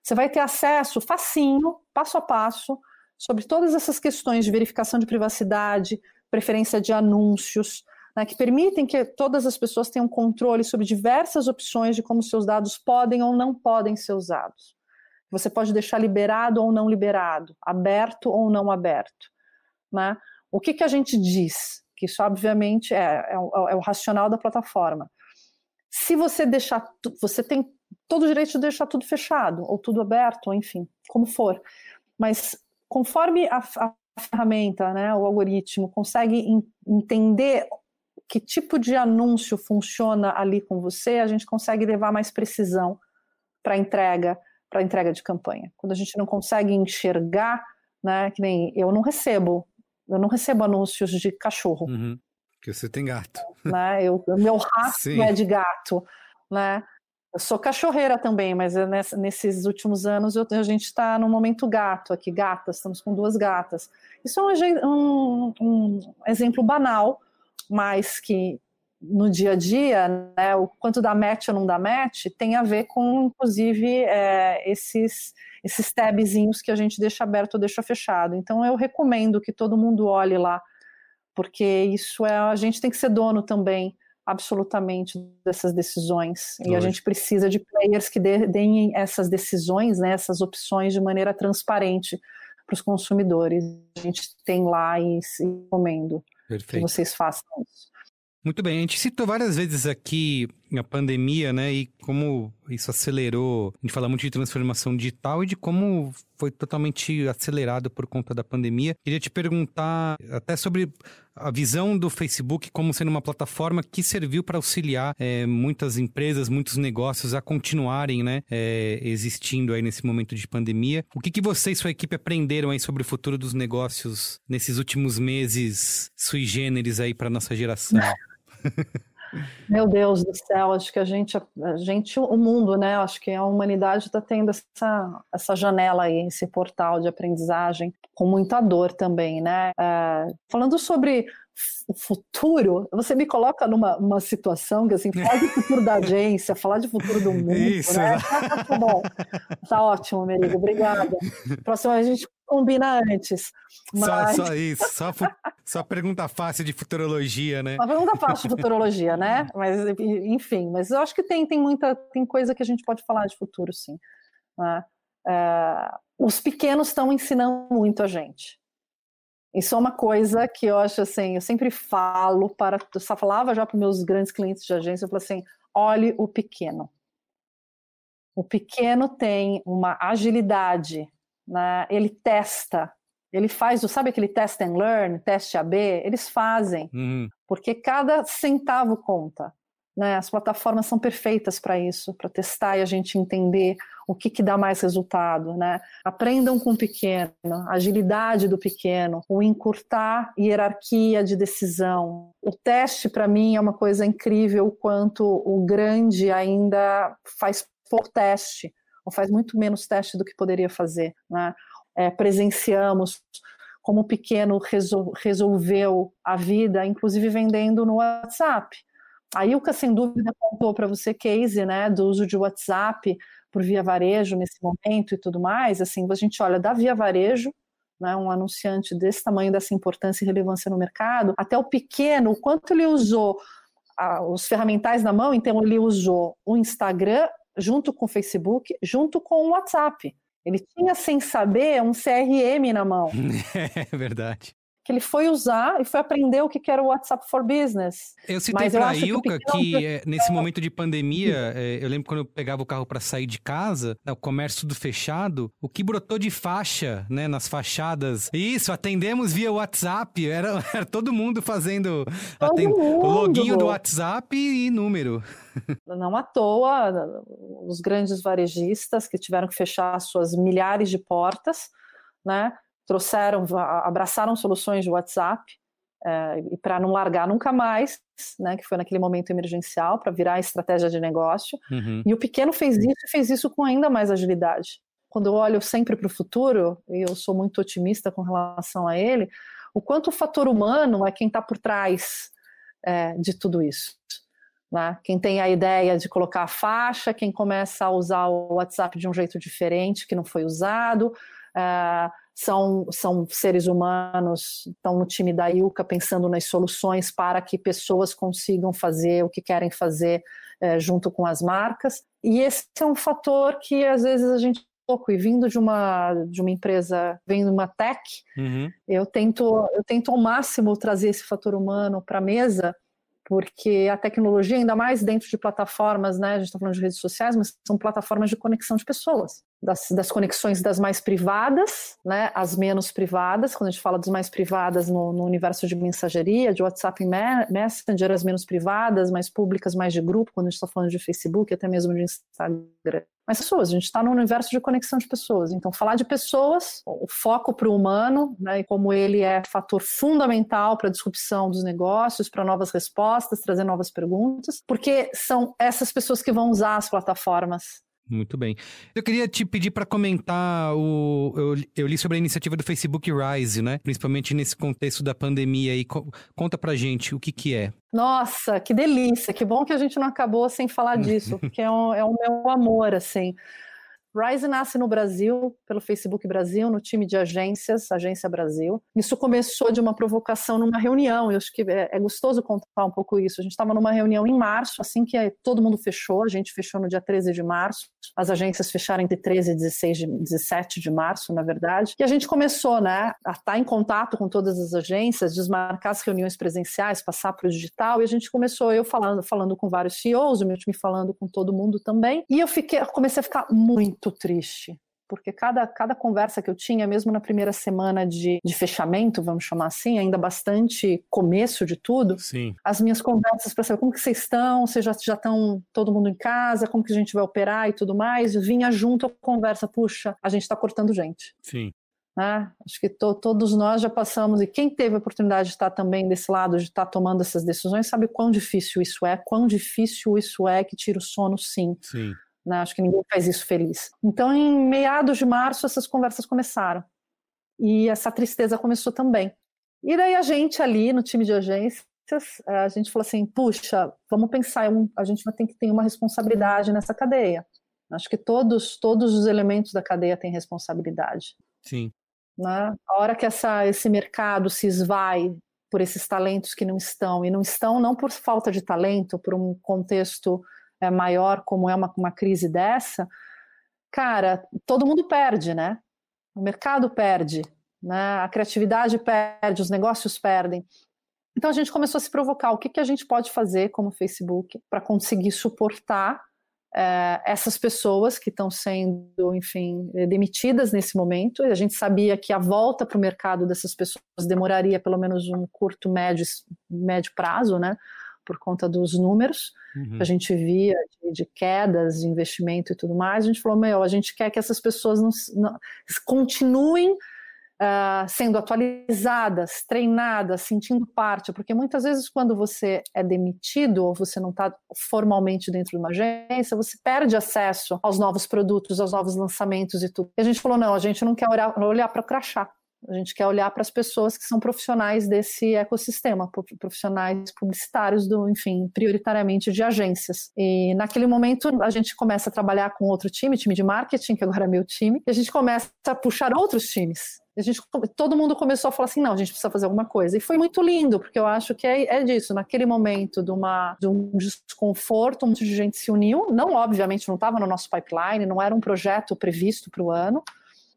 [SPEAKER 2] Você vai ter acesso facinho, passo a passo, sobre todas essas questões de verificação de privacidade, preferência de anúncios, né, que permitem que todas as pessoas tenham controle sobre diversas opções de como seus dados podem ou não podem ser usados. Você pode deixar liberado ou não liberado, aberto ou não aberto. Né? O que, que a gente diz? Que isso, obviamente, é, é, o, é o racional da plataforma. Se você deixar, você tem todo o direito de deixar tudo fechado, ou tudo aberto, ou enfim, como for. Mas conforme a, a ferramenta, né, o algoritmo, consegue en- entender que tipo de anúncio funciona ali com você, a gente consegue levar mais precisão para entrega, para entrega de campanha. Quando a gente não consegue enxergar, né, que nem eu não recebo, eu não recebo anúncios de cachorro,
[SPEAKER 4] Uhum. Porque você tem gato.
[SPEAKER 2] né? Eu, o meu
[SPEAKER 4] Sim.
[SPEAKER 2] é de gato, né? Eu sou cachorreira também, mas é nessa- nesses últimos anos eu- a gente está no momento gato aqui, gatas, estamos com duas gatas. Isso é um, um- um exemplo banal, mas que no dia a dia, né, o quanto dá match ou não dá match, tem a ver com, inclusive, é, esses, esses tabzinhos que a gente deixa aberto ou deixa fechado. Então eu recomendo que todo mundo olhe lá, porque isso é, a gente tem que ser dono também absolutamente dessas decisões. E a gente precisa de players que deem essas decisões, né, essas opções de maneira transparente para os consumidores. A gente tem lá e se recomendo que
[SPEAKER 4] Perfeito.
[SPEAKER 2] vocês façam isso.
[SPEAKER 4] Muito bem, a gente citou várias vezes aqui a pandemia, né, e como isso acelerou. A gente fala muito de transformação digital e de como foi totalmente acelerado por conta da pandemia. Queria te perguntar até sobre a visão do Facebook como sendo uma plataforma que serviu para auxiliar eh, muitas empresas, muitos negócios a continuarem, né, eh, existindo aí nesse momento de pandemia. O que, que você e sua equipe aprenderam aí sobre o futuro dos negócios nesses últimos meses sui generis aí para nossa geração?
[SPEAKER 2] Meu Deus do céu, acho que a gente, a gente, o mundo, né? Acho que a humanidade está tendo essa, essa janela aí, esse portal de aprendizagem, com muita dor também, né? É, falando sobre o futuro, você me coloca numa uma situação que, assim, falar de futuro da agência, falar de futuro do mundo,
[SPEAKER 4] Isso,
[SPEAKER 2] né? Tá, tá bom, tá ótimo, Merigo, obrigada. Próxima a gente combina antes. Mas...
[SPEAKER 4] Só, só isso, só, só pergunta fácil de futurologia, né?
[SPEAKER 2] Uma pergunta fácil de futurologia, né? Mas, enfim, mas eu acho que tem, tem muita tem coisa que a gente pode falar de futuro, sim. né? É, os pequenos estão ensinando muito a gente. Isso é uma coisa que eu acho assim, eu sempre falo para, eu só falava já para meus grandes clientes de agência, eu falo assim, olhe o pequeno. O pequeno tem uma agilidade, né? ele testa, ele faz, sabe aquele test and learn, teste AB? Eles fazem
[SPEAKER 4] Uhum.
[SPEAKER 2] porque cada centavo conta. Né? As plataformas são perfeitas para isso, para testar e a gente entender o que, que dá mais resultado. Né? Aprendam com o pequeno, a agilidade do pequeno, o encurtar hierarquia de decisão. O teste, para mim, é uma coisa incrível, o quanto o grande ainda faz pouco teste, ou faz muito menos teste do que poderia fazer. Né? É, presenciamos como o pequeno resol resolveu a vida, inclusive vendendo no WhatsApp. A Ilka, sem dúvida, contou para você case né, do uso de WhatsApp por via varejo nesse momento e tudo mais. Assim, a gente olha da via varejo, né, um anunciante desse tamanho, dessa importância e relevância no mercado, até o pequeno, o quanto ele usou os ferramentais na mão, então ele usou o Instagram junto com o Facebook, junto com o WhatsApp. Ele tinha, sem saber, um CRM na mão.
[SPEAKER 4] É verdade
[SPEAKER 2] que ele foi usar e foi aprender o que era o WhatsApp for Business.
[SPEAKER 4] Eu citei para a Ilka que, que é, nesse momento de pandemia, é, eu lembro quando eu pegava o carro para sair de casa, né, o comércio tudo fechado, o que brotou de faixa, né, nas fachadas. Isso, atendemos via WhatsApp, era, era todo mundo fazendo
[SPEAKER 2] todo atend... mundo.
[SPEAKER 4] loginho do WhatsApp e número.
[SPEAKER 2] Não à toa, os grandes varejistas que tiveram que fechar suas milhares de portas, né? Trouxeram, abraçaram soluções de WhatsApp é, e para não largar nunca mais, né, que foi naquele momento emergencial, para virar estratégia de negócio. Uhum. E o pequeno fez isso e fez isso com ainda mais agilidade. Quando eu olho sempre para o futuro, e eu sou muito otimista com relação a ele, o quanto o fator humano é quem está por trás é, de tudo isso. Né? Quem tem a ideia de colocar a faixa, quem começa a usar o WhatsApp de um jeito diferente que não foi usado, é, são, são seres humanos, estão no time da IUCA pensando nas soluções para que pessoas consigam fazer o que querem fazer é, junto com as marcas. E esse é um fator que às vezes a gente pouco e vindo de uma de uma empresa vendo de uma tech uhum. eu tento eu tento ao máximo trazer esse fator humano para a mesa porque a tecnologia, ainda mais dentro de plataformas, né, a gente está falando de redes sociais, mas são plataformas de conexão de pessoas, das, das, conexões das mais privadas, né, as menos privadas, quando a gente fala das mais privadas no, no universo de mensageria, de WhatsApp e Messenger, as menos privadas, mais públicas, mais de grupo, quando a gente está falando de Facebook, até mesmo de Instagram mas pessoas. A gente está no universo de conexão de pessoas. Então, falar de pessoas, o foco para o humano, né, e como ele é fator fundamental para a disrupção dos negócios, para novas respostas, trazer novas perguntas, porque são essas pessoas que vão usar as plataformas
[SPEAKER 4] muito bem. Eu queria te pedir para comentar o. Eu, eu, li sobre a iniciativa do Facebook Rise, né? Principalmente nesse contexto da pandemia aí. Conta pra gente o que, que é.
[SPEAKER 2] Nossa, que delícia! Que bom que a gente não acabou sem falar disso, porque é, um, é o meu amor, assim. Rise nasce no Brasil, pelo Facebook Brasil, no time de agências, Agência Brasil. Isso começou de uma provocação numa reunião, eu acho que é, é gostoso contar um pouco isso. A gente estava numa reunião em março, assim que todo mundo fechou, a gente fechou no dia 13 de março, as agências fecharam entre 13 e 16 de, 17 de março, na verdade, e a gente começou né, a estar tá em contato com todas as agências, desmarcar as reuniões presenciais, passar para o digital, e a gente começou, eu falando, falando com vários CEOs, o meu time falando com todo mundo também, e eu fiquei, comecei a ficar muito muito triste, porque cada, cada conversa que eu tinha, mesmo na primeira semana de, de fechamento, vamos chamar assim, ainda bastante começo de tudo,
[SPEAKER 4] Sim.
[SPEAKER 2] as minhas conversas para saber como que vocês estão, vocês já, já estão todo mundo em casa, como que a gente vai operar e tudo mais, vinha junto a conversa, puxa, a gente está cortando gente.
[SPEAKER 4] Sim.
[SPEAKER 2] Né? Acho que to, todos nós já passamos, e quem teve a oportunidade de estar também desse lado, de estar tomando essas decisões, sabe quão difícil isso é, quão difícil isso é que tira o sono, sim.
[SPEAKER 4] Sim.
[SPEAKER 2] Né? Acho que ninguém faz isso feliz. Então, em meados de março, essas conversas começaram. E essa tristeza começou também. E daí a gente ali no time de agências, a gente falou assim, puxa, vamos pensar, a gente vai ter que ter uma responsabilidade nessa cadeia. Acho que todos, todos os elementos da cadeia têm responsabilidade.
[SPEAKER 4] Sim.
[SPEAKER 2] Né? A hora que essa, esse mercado se esvai por esses talentos que não estão, e não estão não por falta de talento, por um contexto é, maior, como é uma, uma crise dessa, cara, todo mundo perde, né? O mercado perde, né? a criatividade perde, os negócios perdem. Então a gente começou a se provocar o que, que a gente pode fazer como Facebook para conseguir suportar é, essas pessoas que estão sendo, enfim, demitidas nesse momento. E a gente sabia que a volta para o mercado dessas pessoas demoraria pelo menos um curto, médio, médio prazo, né? Por conta dos números uhum. que a gente via de, de, quedas de investimento e tudo mais, a gente falou, meu, a gente quer que essas pessoas não, não continuem uh, sendo atualizadas, treinadas, sentindo parte, porque muitas vezes quando você é demitido ou você não está formalmente dentro de uma agência, você perde acesso aos novos produtos, aos novos lançamentos e tudo. E a gente falou, não, a gente não quer olhar, olhar para o crachá. A gente quer olhar para as pessoas que são profissionais desse ecossistema, profissionais publicitários do, enfim, prioritariamente de agências. E naquele momento a gente começa a trabalhar com outro time, time de marketing, que agora é meu time, e a gente começa a puxar outros times. A gente, todo mundo começou a falar assim, não, a gente precisa fazer alguma coisa. E foi muito lindo, porque eu acho que é, é disso. Naquele momento de, uma, de um desconforto, um monte de gente se uniu. Não, obviamente, não estava no nosso pipeline, não era um projeto previsto para o ano.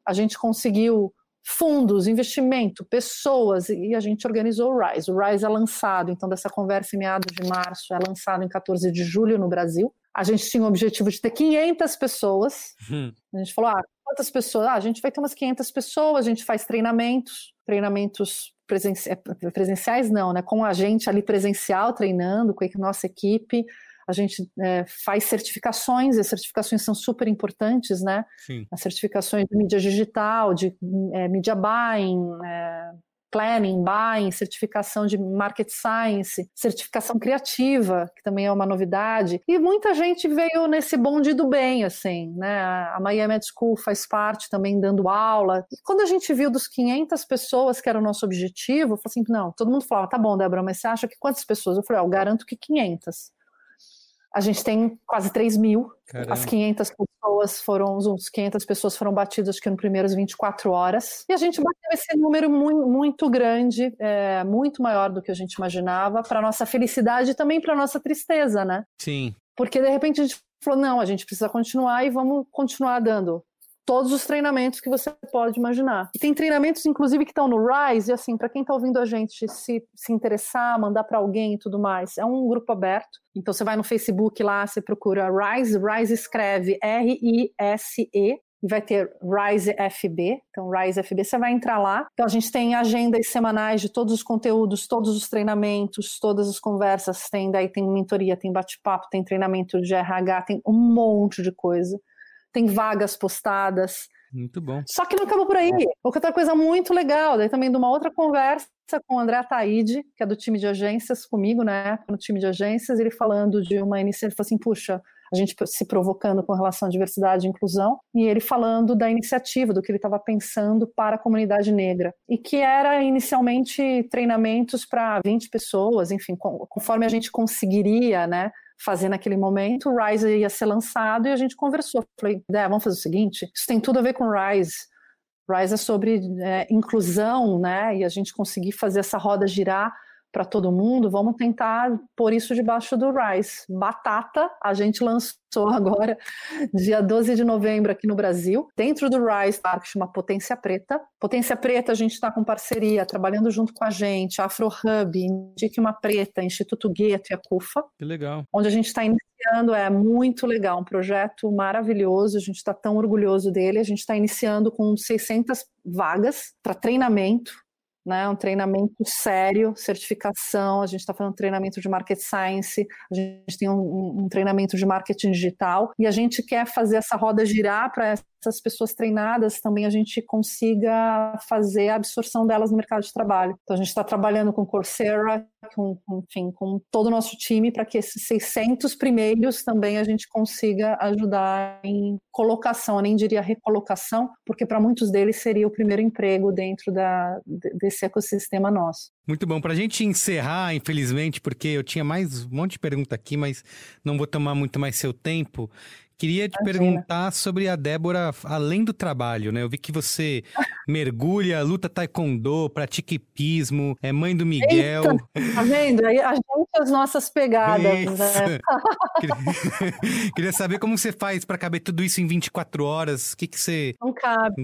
[SPEAKER 2] A gente conseguiu fundos, investimento, pessoas, e a gente organizou o RISE. O RISE é lançado, então, dessa conversa em meados de março, é lançado em 14 de julho no Brasil. A gente tinha o objetivo de ter 500 pessoas. Uhum. A gente falou, ah, quantas pessoas? Ah, a gente vai ter umas 500 pessoas, a gente faz treinamentos, treinamentos presenciais não, né? Com a gente ali presencial treinando, com a nossa equipe a gente é, faz certificações, e as certificações são super importantes, né? Sim. As certificações de mídia digital, de é, media buying, é, planning, buying, certificação de market science, certificação criativa, que também é uma novidade. E muita gente veio nesse bonde do bem, assim, né? A Miami Med School faz parte também dando aula. E quando a gente viu dos 500 pessoas que era o nosso objetivo, eu falei assim, não, todo mundo falava, tá bom, Débora, mas você acha que quantas pessoas? Eu falei, ó, eu garanto que 500. A gente tem quase 3 mil. Caramba. As 500 pessoas foram, os 500 pessoas foram batidas acho que nos primeiros 24 horas. E a gente bateu esse número muito, muito grande, é, muito maior do que a gente imaginava, para nossa felicidade e também para nossa tristeza, né?
[SPEAKER 4] Sim.
[SPEAKER 2] Porque de repente a gente falou: não, a gente precisa continuar e vamos continuar dando todos os treinamentos que você pode imaginar. E tem treinamentos, inclusive, que estão no Rise, e assim, para quem está ouvindo a gente se, se interessar, mandar para alguém e tudo mais, é um grupo aberto. Então você vai no Facebook lá, você procura Rise, Rise escreve R-I-S-E, e vai ter Rise FB, então Rise FB, você vai entrar lá. Então a gente tem agendas semanais de todos os conteúdos, todos os treinamentos, todas as conversas, tem daí tem mentoria, tem bate-papo, tem treinamento de RH, tem um monte de coisa tem vagas postadas.
[SPEAKER 4] Muito bom.
[SPEAKER 2] Só que não acabou por aí. Outra coisa muito legal, daí também de uma outra conversa com o André Ataíde, que é do time de agências, comigo, né, no time de agências, ele falando de uma iniciativa, falou assim, puxa, a gente se provocando com relação à diversidade e inclusão, e ele falando da iniciativa, do que ele estava pensando para a comunidade negra, e que era inicialmente treinamentos para 20 pessoas, enfim, conforme a gente conseguiria, né, fazer naquele momento, o Rise ia ser lançado e a gente conversou. Falei, é, vamos fazer o seguinte, isso tem tudo a ver com Rise. Rise é sobre é, inclusão, né? E a gente conseguir fazer essa roda girar para todo mundo, vamos tentar pôr isso debaixo do Rise. Batata, a gente lançou agora, dia 12 de novembro aqui no Brasil, dentro do Rise, tá, que chama Potência Preta. Potência Preta, a gente está com parceria, trabalhando junto com a gente, Afro Hub, Indique Uma Preta, Instituto Gueto e a CUFA.
[SPEAKER 4] Que legal.
[SPEAKER 2] Onde a gente está iniciando, é muito legal, um projeto maravilhoso, a gente está tão orgulhoso dele, a gente está iniciando com 600 vagas para treinamento, né, um treinamento sério, certificação, a gente está fazendo treinamento de market science, a gente tem um, um, treinamento de marketing digital e a gente quer fazer essa roda girar para essas pessoas treinadas também a gente consiga fazer a absorção delas no mercado de trabalho. Então a gente está trabalhando com Coursera, com, enfim, com todo o nosso time para que esses 600 primeiros também a gente consiga ajudar em colocação, eu nem diria recolocação, porque para muitos deles seria o primeiro emprego dentro da, desse ecossistema nosso.
[SPEAKER 4] Muito bom. Para a gente encerrar, infelizmente, porque eu tinha mais um monte de pergunta aqui, mas não vou tomar muito mais seu tempo. Queria te Imagina. perguntar sobre a Débora além do trabalho, né? Eu vi que você mergulha, luta taekwondo, pratica hipismo, é mãe do Miguel.
[SPEAKER 2] Eita, tá vendo? Aí a gente as nossas pegadas, né?
[SPEAKER 4] queria, queria saber como você faz para caber tudo isso em 24 horas. O que, que você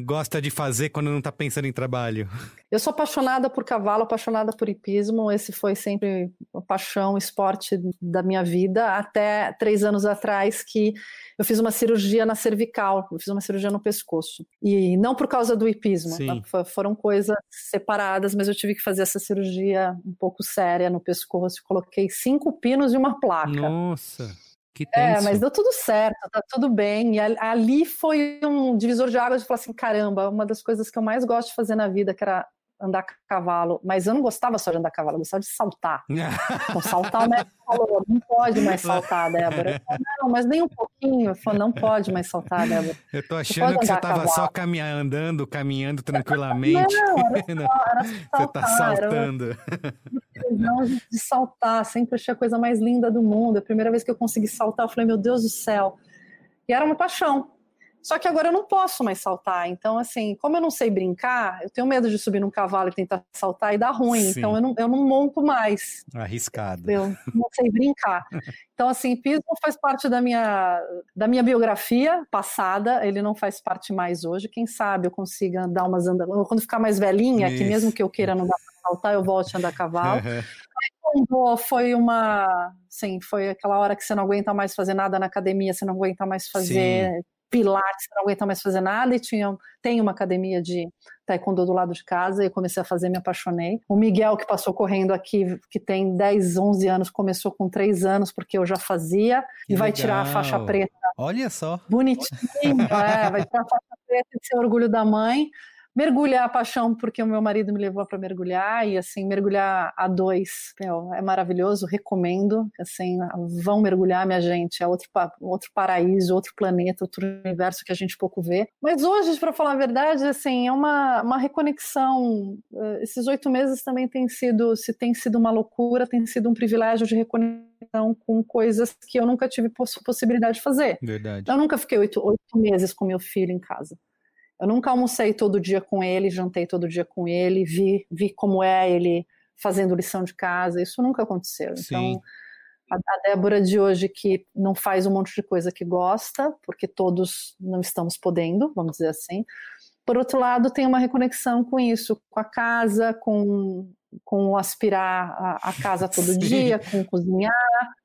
[SPEAKER 4] gosta de fazer quando não tá pensando em trabalho?
[SPEAKER 2] Eu sou apaixonada por cavalo, apaixonada por hipismo. Esse foi sempre a paixão, esporte da minha vida. Até três anos atrás que eu fiz uma cirurgia na cervical, eu fiz uma cirurgia no pescoço. E não por causa do hipismo, tá? foram coisas separadas, mas eu tive que fazer essa cirurgia um pouco séria no pescoço. Coloquei cinco pinos e uma placa.
[SPEAKER 4] Nossa!
[SPEAKER 2] É, mas deu tudo certo, tá tudo bem. E ali foi um divisor de águas de falar assim: caramba, uma das coisas que eu mais gosto de fazer na vida, que era andar a cavalo, mas eu não gostava só de andar a cavalo, eu gostava de saltar. então, saltar, o médico falou, não pode mais saltar, Débora. Falei, não, mas nem um pouquinho. Falei, não pode mais saltar, Débora.
[SPEAKER 4] Eu tô achando que você estava só caminhando, andando, caminhando tranquilamente.
[SPEAKER 2] Não, era só, era saltar,
[SPEAKER 4] você tá saltando.
[SPEAKER 2] Não, de saltar, sempre achei a coisa mais linda do mundo. A primeira vez que eu consegui saltar, eu falei, meu Deus do céu. E era uma paixão. Só que agora eu não posso mais saltar. Então, assim, como eu não sei brincar, eu tenho medo de subir num cavalo e tentar saltar e dar ruim. Sim. Então, eu não, eu não monto mais.
[SPEAKER 4] Arriscado.
[SPEAKER 2] Eu não sei brincar. Então, assim, pismo faz parte da minha, da minha biografia passada, ele não faz parte mais hoje. Quem sabe eu consiga dar umas andadas. Quando ficar mais velhinha, Isso. que mesmo que eu queira não dar pra saltar, eu volte a andar a cavalo. foi uma. Sim, foi aquela hora que você não aguenta mais fazer nada na academia, você não aguenta mais fazer Sim pilates, não aguenta mais fazer nada, e tinha, tem uma academia de taekwondo do lado de casa, e comecei a fazer, me apaixonei. O Miguel, que passou correndo aqui, que tem 10, 11 anos, começou com 3 anos, porque eu já fazia, que e vai legal. tirar a faixa preta.
[SPEAKER 4] Olha só.
[SPEAKER 2] Bonitinho, é, vai tirar a faixa preta e ser orgulho da mãe mergulhar a paixão porque o meu marido me levou para mergulhar e assim mergulhar a dois meu, é maravilhoso recomendo assim vão mergulhar minha gente é outro outro paraíso outro planeta outro universo que a gente pouco vê. Mas hoje para falar a verdade assim é uma, uma reconexão eh, esses oito meses também tem sido se tem sido uma loucura tem sido um privilégio de reconexão com coisas que eu nunca tive poss possibilidade de fazer.
[SPEAKER 4] Verdade.
[SPEAKER 2] Eu nunca fiquei oito, oito meses com meu filho em casa eu nunca almocei todo dia com ele, jantei todo dia com ele, vi, vi como é ele fazendo lição de casa, isso nunca aconteceu. Sim. Então, a, a Débora de hoje que não faz um monte de coisa que gosta, porque todos não estamos podendo, vamos dizer assim. Por outro lado, tem uma reconexão com isso, com a casa, com, com aspirar a, a casa todo Sim. dia, com cozinhar.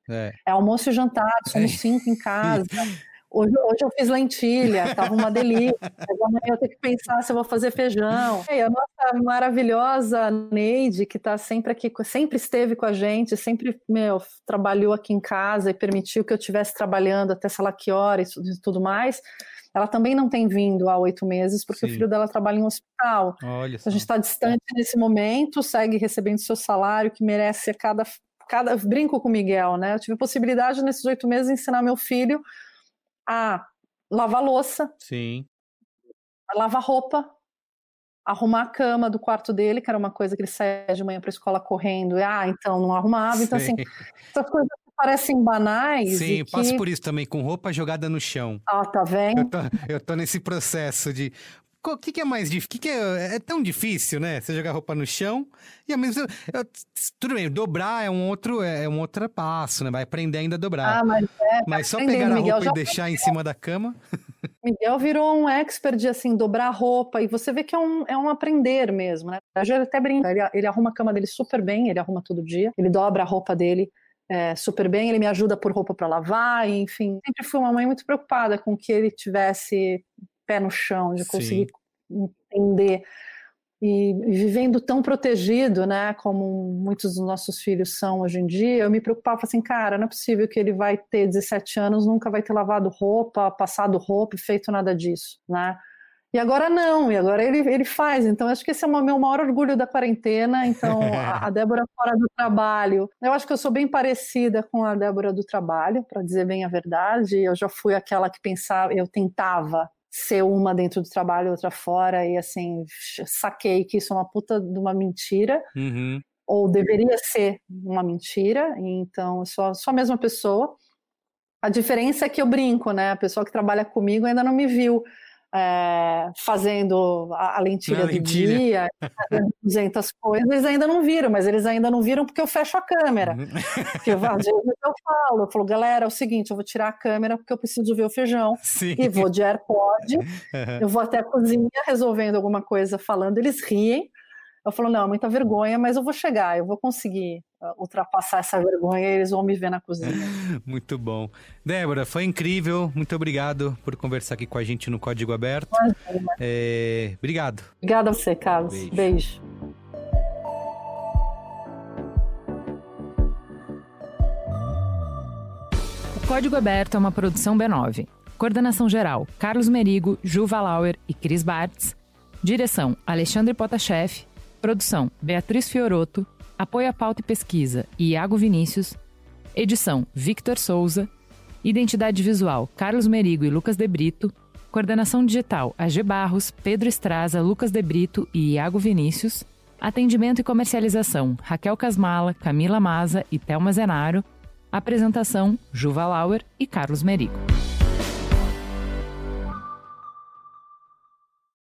[SPEAKER 2] É. é almoço e jantar, somos é. cinco em casa. Hoje, hoje eu fiz lentilha, tava uma delícia. amanhã eu tenho que pensar se eu vou fazer feijão. E a nossa maravilhosa Neide, que está sempre aqui, sempre esteve com a gente, sempre meu, trabalhou aqui em casa e permitiu que eu estivesse trabalhando até sei lá que hora e tudo mais. Ela também não tem vindo há oito meses, porque Sim. o filho dela trabalha em um hospital.
[SPEAKER 4] Olha
[SPEAKER 2] a gente está distante nesse momento, segue recebendo seu salário, que merece a cada. cada brinco com o Miguel, né? Eu tive possibilidade nesses oito meses de ensinar meu filho a lavar louça,
[SPEAKER 4] Sim.
[SPEAKER 2] lavar roupa, arrumar a cama do quarto dele, que era uma coisa que ele saía de manhã para a escola correndo, e ah, então não arrumava. Então, assim, essas coisas parecem banais.
[SPEAKER 4] Sim, passo por isso também, com roupa jogada no chão.
[SPEAKER 2] Ah, tá vendo?
[SPEAKER 4] Eu tô, eu tô nesse processo de, o que, que, é mais difícil? que, que é, é, tão difícil, né? Você jogar roupa no chão e ao mesmo tempo. Tudo bem, dobrar é um outro, é um outro passo, né? Vai aprender ainda a dobrar.
[SPEAKER 2] Ah, mas, é,
[SPEAKER 4] mas só pegar a Miguel roupa e deixar em cima da cama.
[SPEAKER 2] Miguel virou um expert de assim, dobrar roupa, e você vê que é um, é um aprender mesmo, né? A gente até brinca, ele, ele arruma a cama dele super bem, ele arruma todo dia, ele dobra a roupa dele. É, super bem, ele me ajuda por roupa para lavar, enfim. Sempre fui uma mãe muito preocupada com que ele tivesse pé no chão, de conseguir Sim. entender. E, vivendo tão protegido, né, como muitos dos nossos filhos são hoje em dia, eu me preocupava assim, cara, não é possível que ele vai ter 17 anos, nunca vai ter lavado roupa, passado roupa, feito nada disso, né? E agora não, e agora ele, ele faz. Então, acho que esse é o meu maior orgulho da quarentena. Então, a, a Débora fora do trabalho. Eu acho que eu sou bem parecida com a Débora do trabalho, para dizer bem a verdade. Eu já fui aquela que pensava, eu tentava ser uma dentro do trabalho, outra fora, e assim, saquei que isso é uma puta de uma mentira,
[SPEAKER 4] uhum.
[SPEAKER 2] ou deveria ser uma mentira, então eu sou, sou a mesma pessoa. A diferença é que eu brinco, né? A pessoa que trabalha comigo ainda não me viu é, fazendo a, a lentilha, do dia, fazendo 200 coisas, eles ainda não viram, mas eles ainda não viram porque eu fecho a câmera. Uhum. Vezes eu falo, eu falo, galera, é o seguinte, eu vou tirar a câmera porque eu preciso ver o feijão
[SPEAKER 4] Sim.
[SPEAKER 2] e vou de AirPod, uhum. eu vou até a cozinha resolvendo alguma coisa, falando, eles riem, eu falo, não, muita vergonha, mas eu vou chegar, eu vou conseguir uh, ultrapassar essa vergonha e eles vão me ver na cozinha.
[SPEAKER 4] Muito bom. Débora, foi incrível. Muito obrigado por conversar aqui com a gente no Código Aberto. É... Obrigado.
[SPEAKER 2] Obrigada a você, Carlos. Beijo. Beijo.
[SPEAKER 3] O Código Aberto é uma produção B9. Coordenação geral: Carlos Merigo, Juva Lauer e Cris Bartz. Direção: Alexandre Potashev Produção: Beatriz Fioroto. Apoio à pauta e pesquisa: Iago Vinícius. Edição: Victor Souza. Identidade visual: Carlos Merigo e Lucas De Brito. Coordenação digital: AG Barros, Pedro Estraza, Lucas De Brito e Iago Vinícius. Atendimento e comercialização: Raquel Casmala, Camila Maza e Thelma Zenaro. Apresentação: Juva Lauer e Carlos Merigo.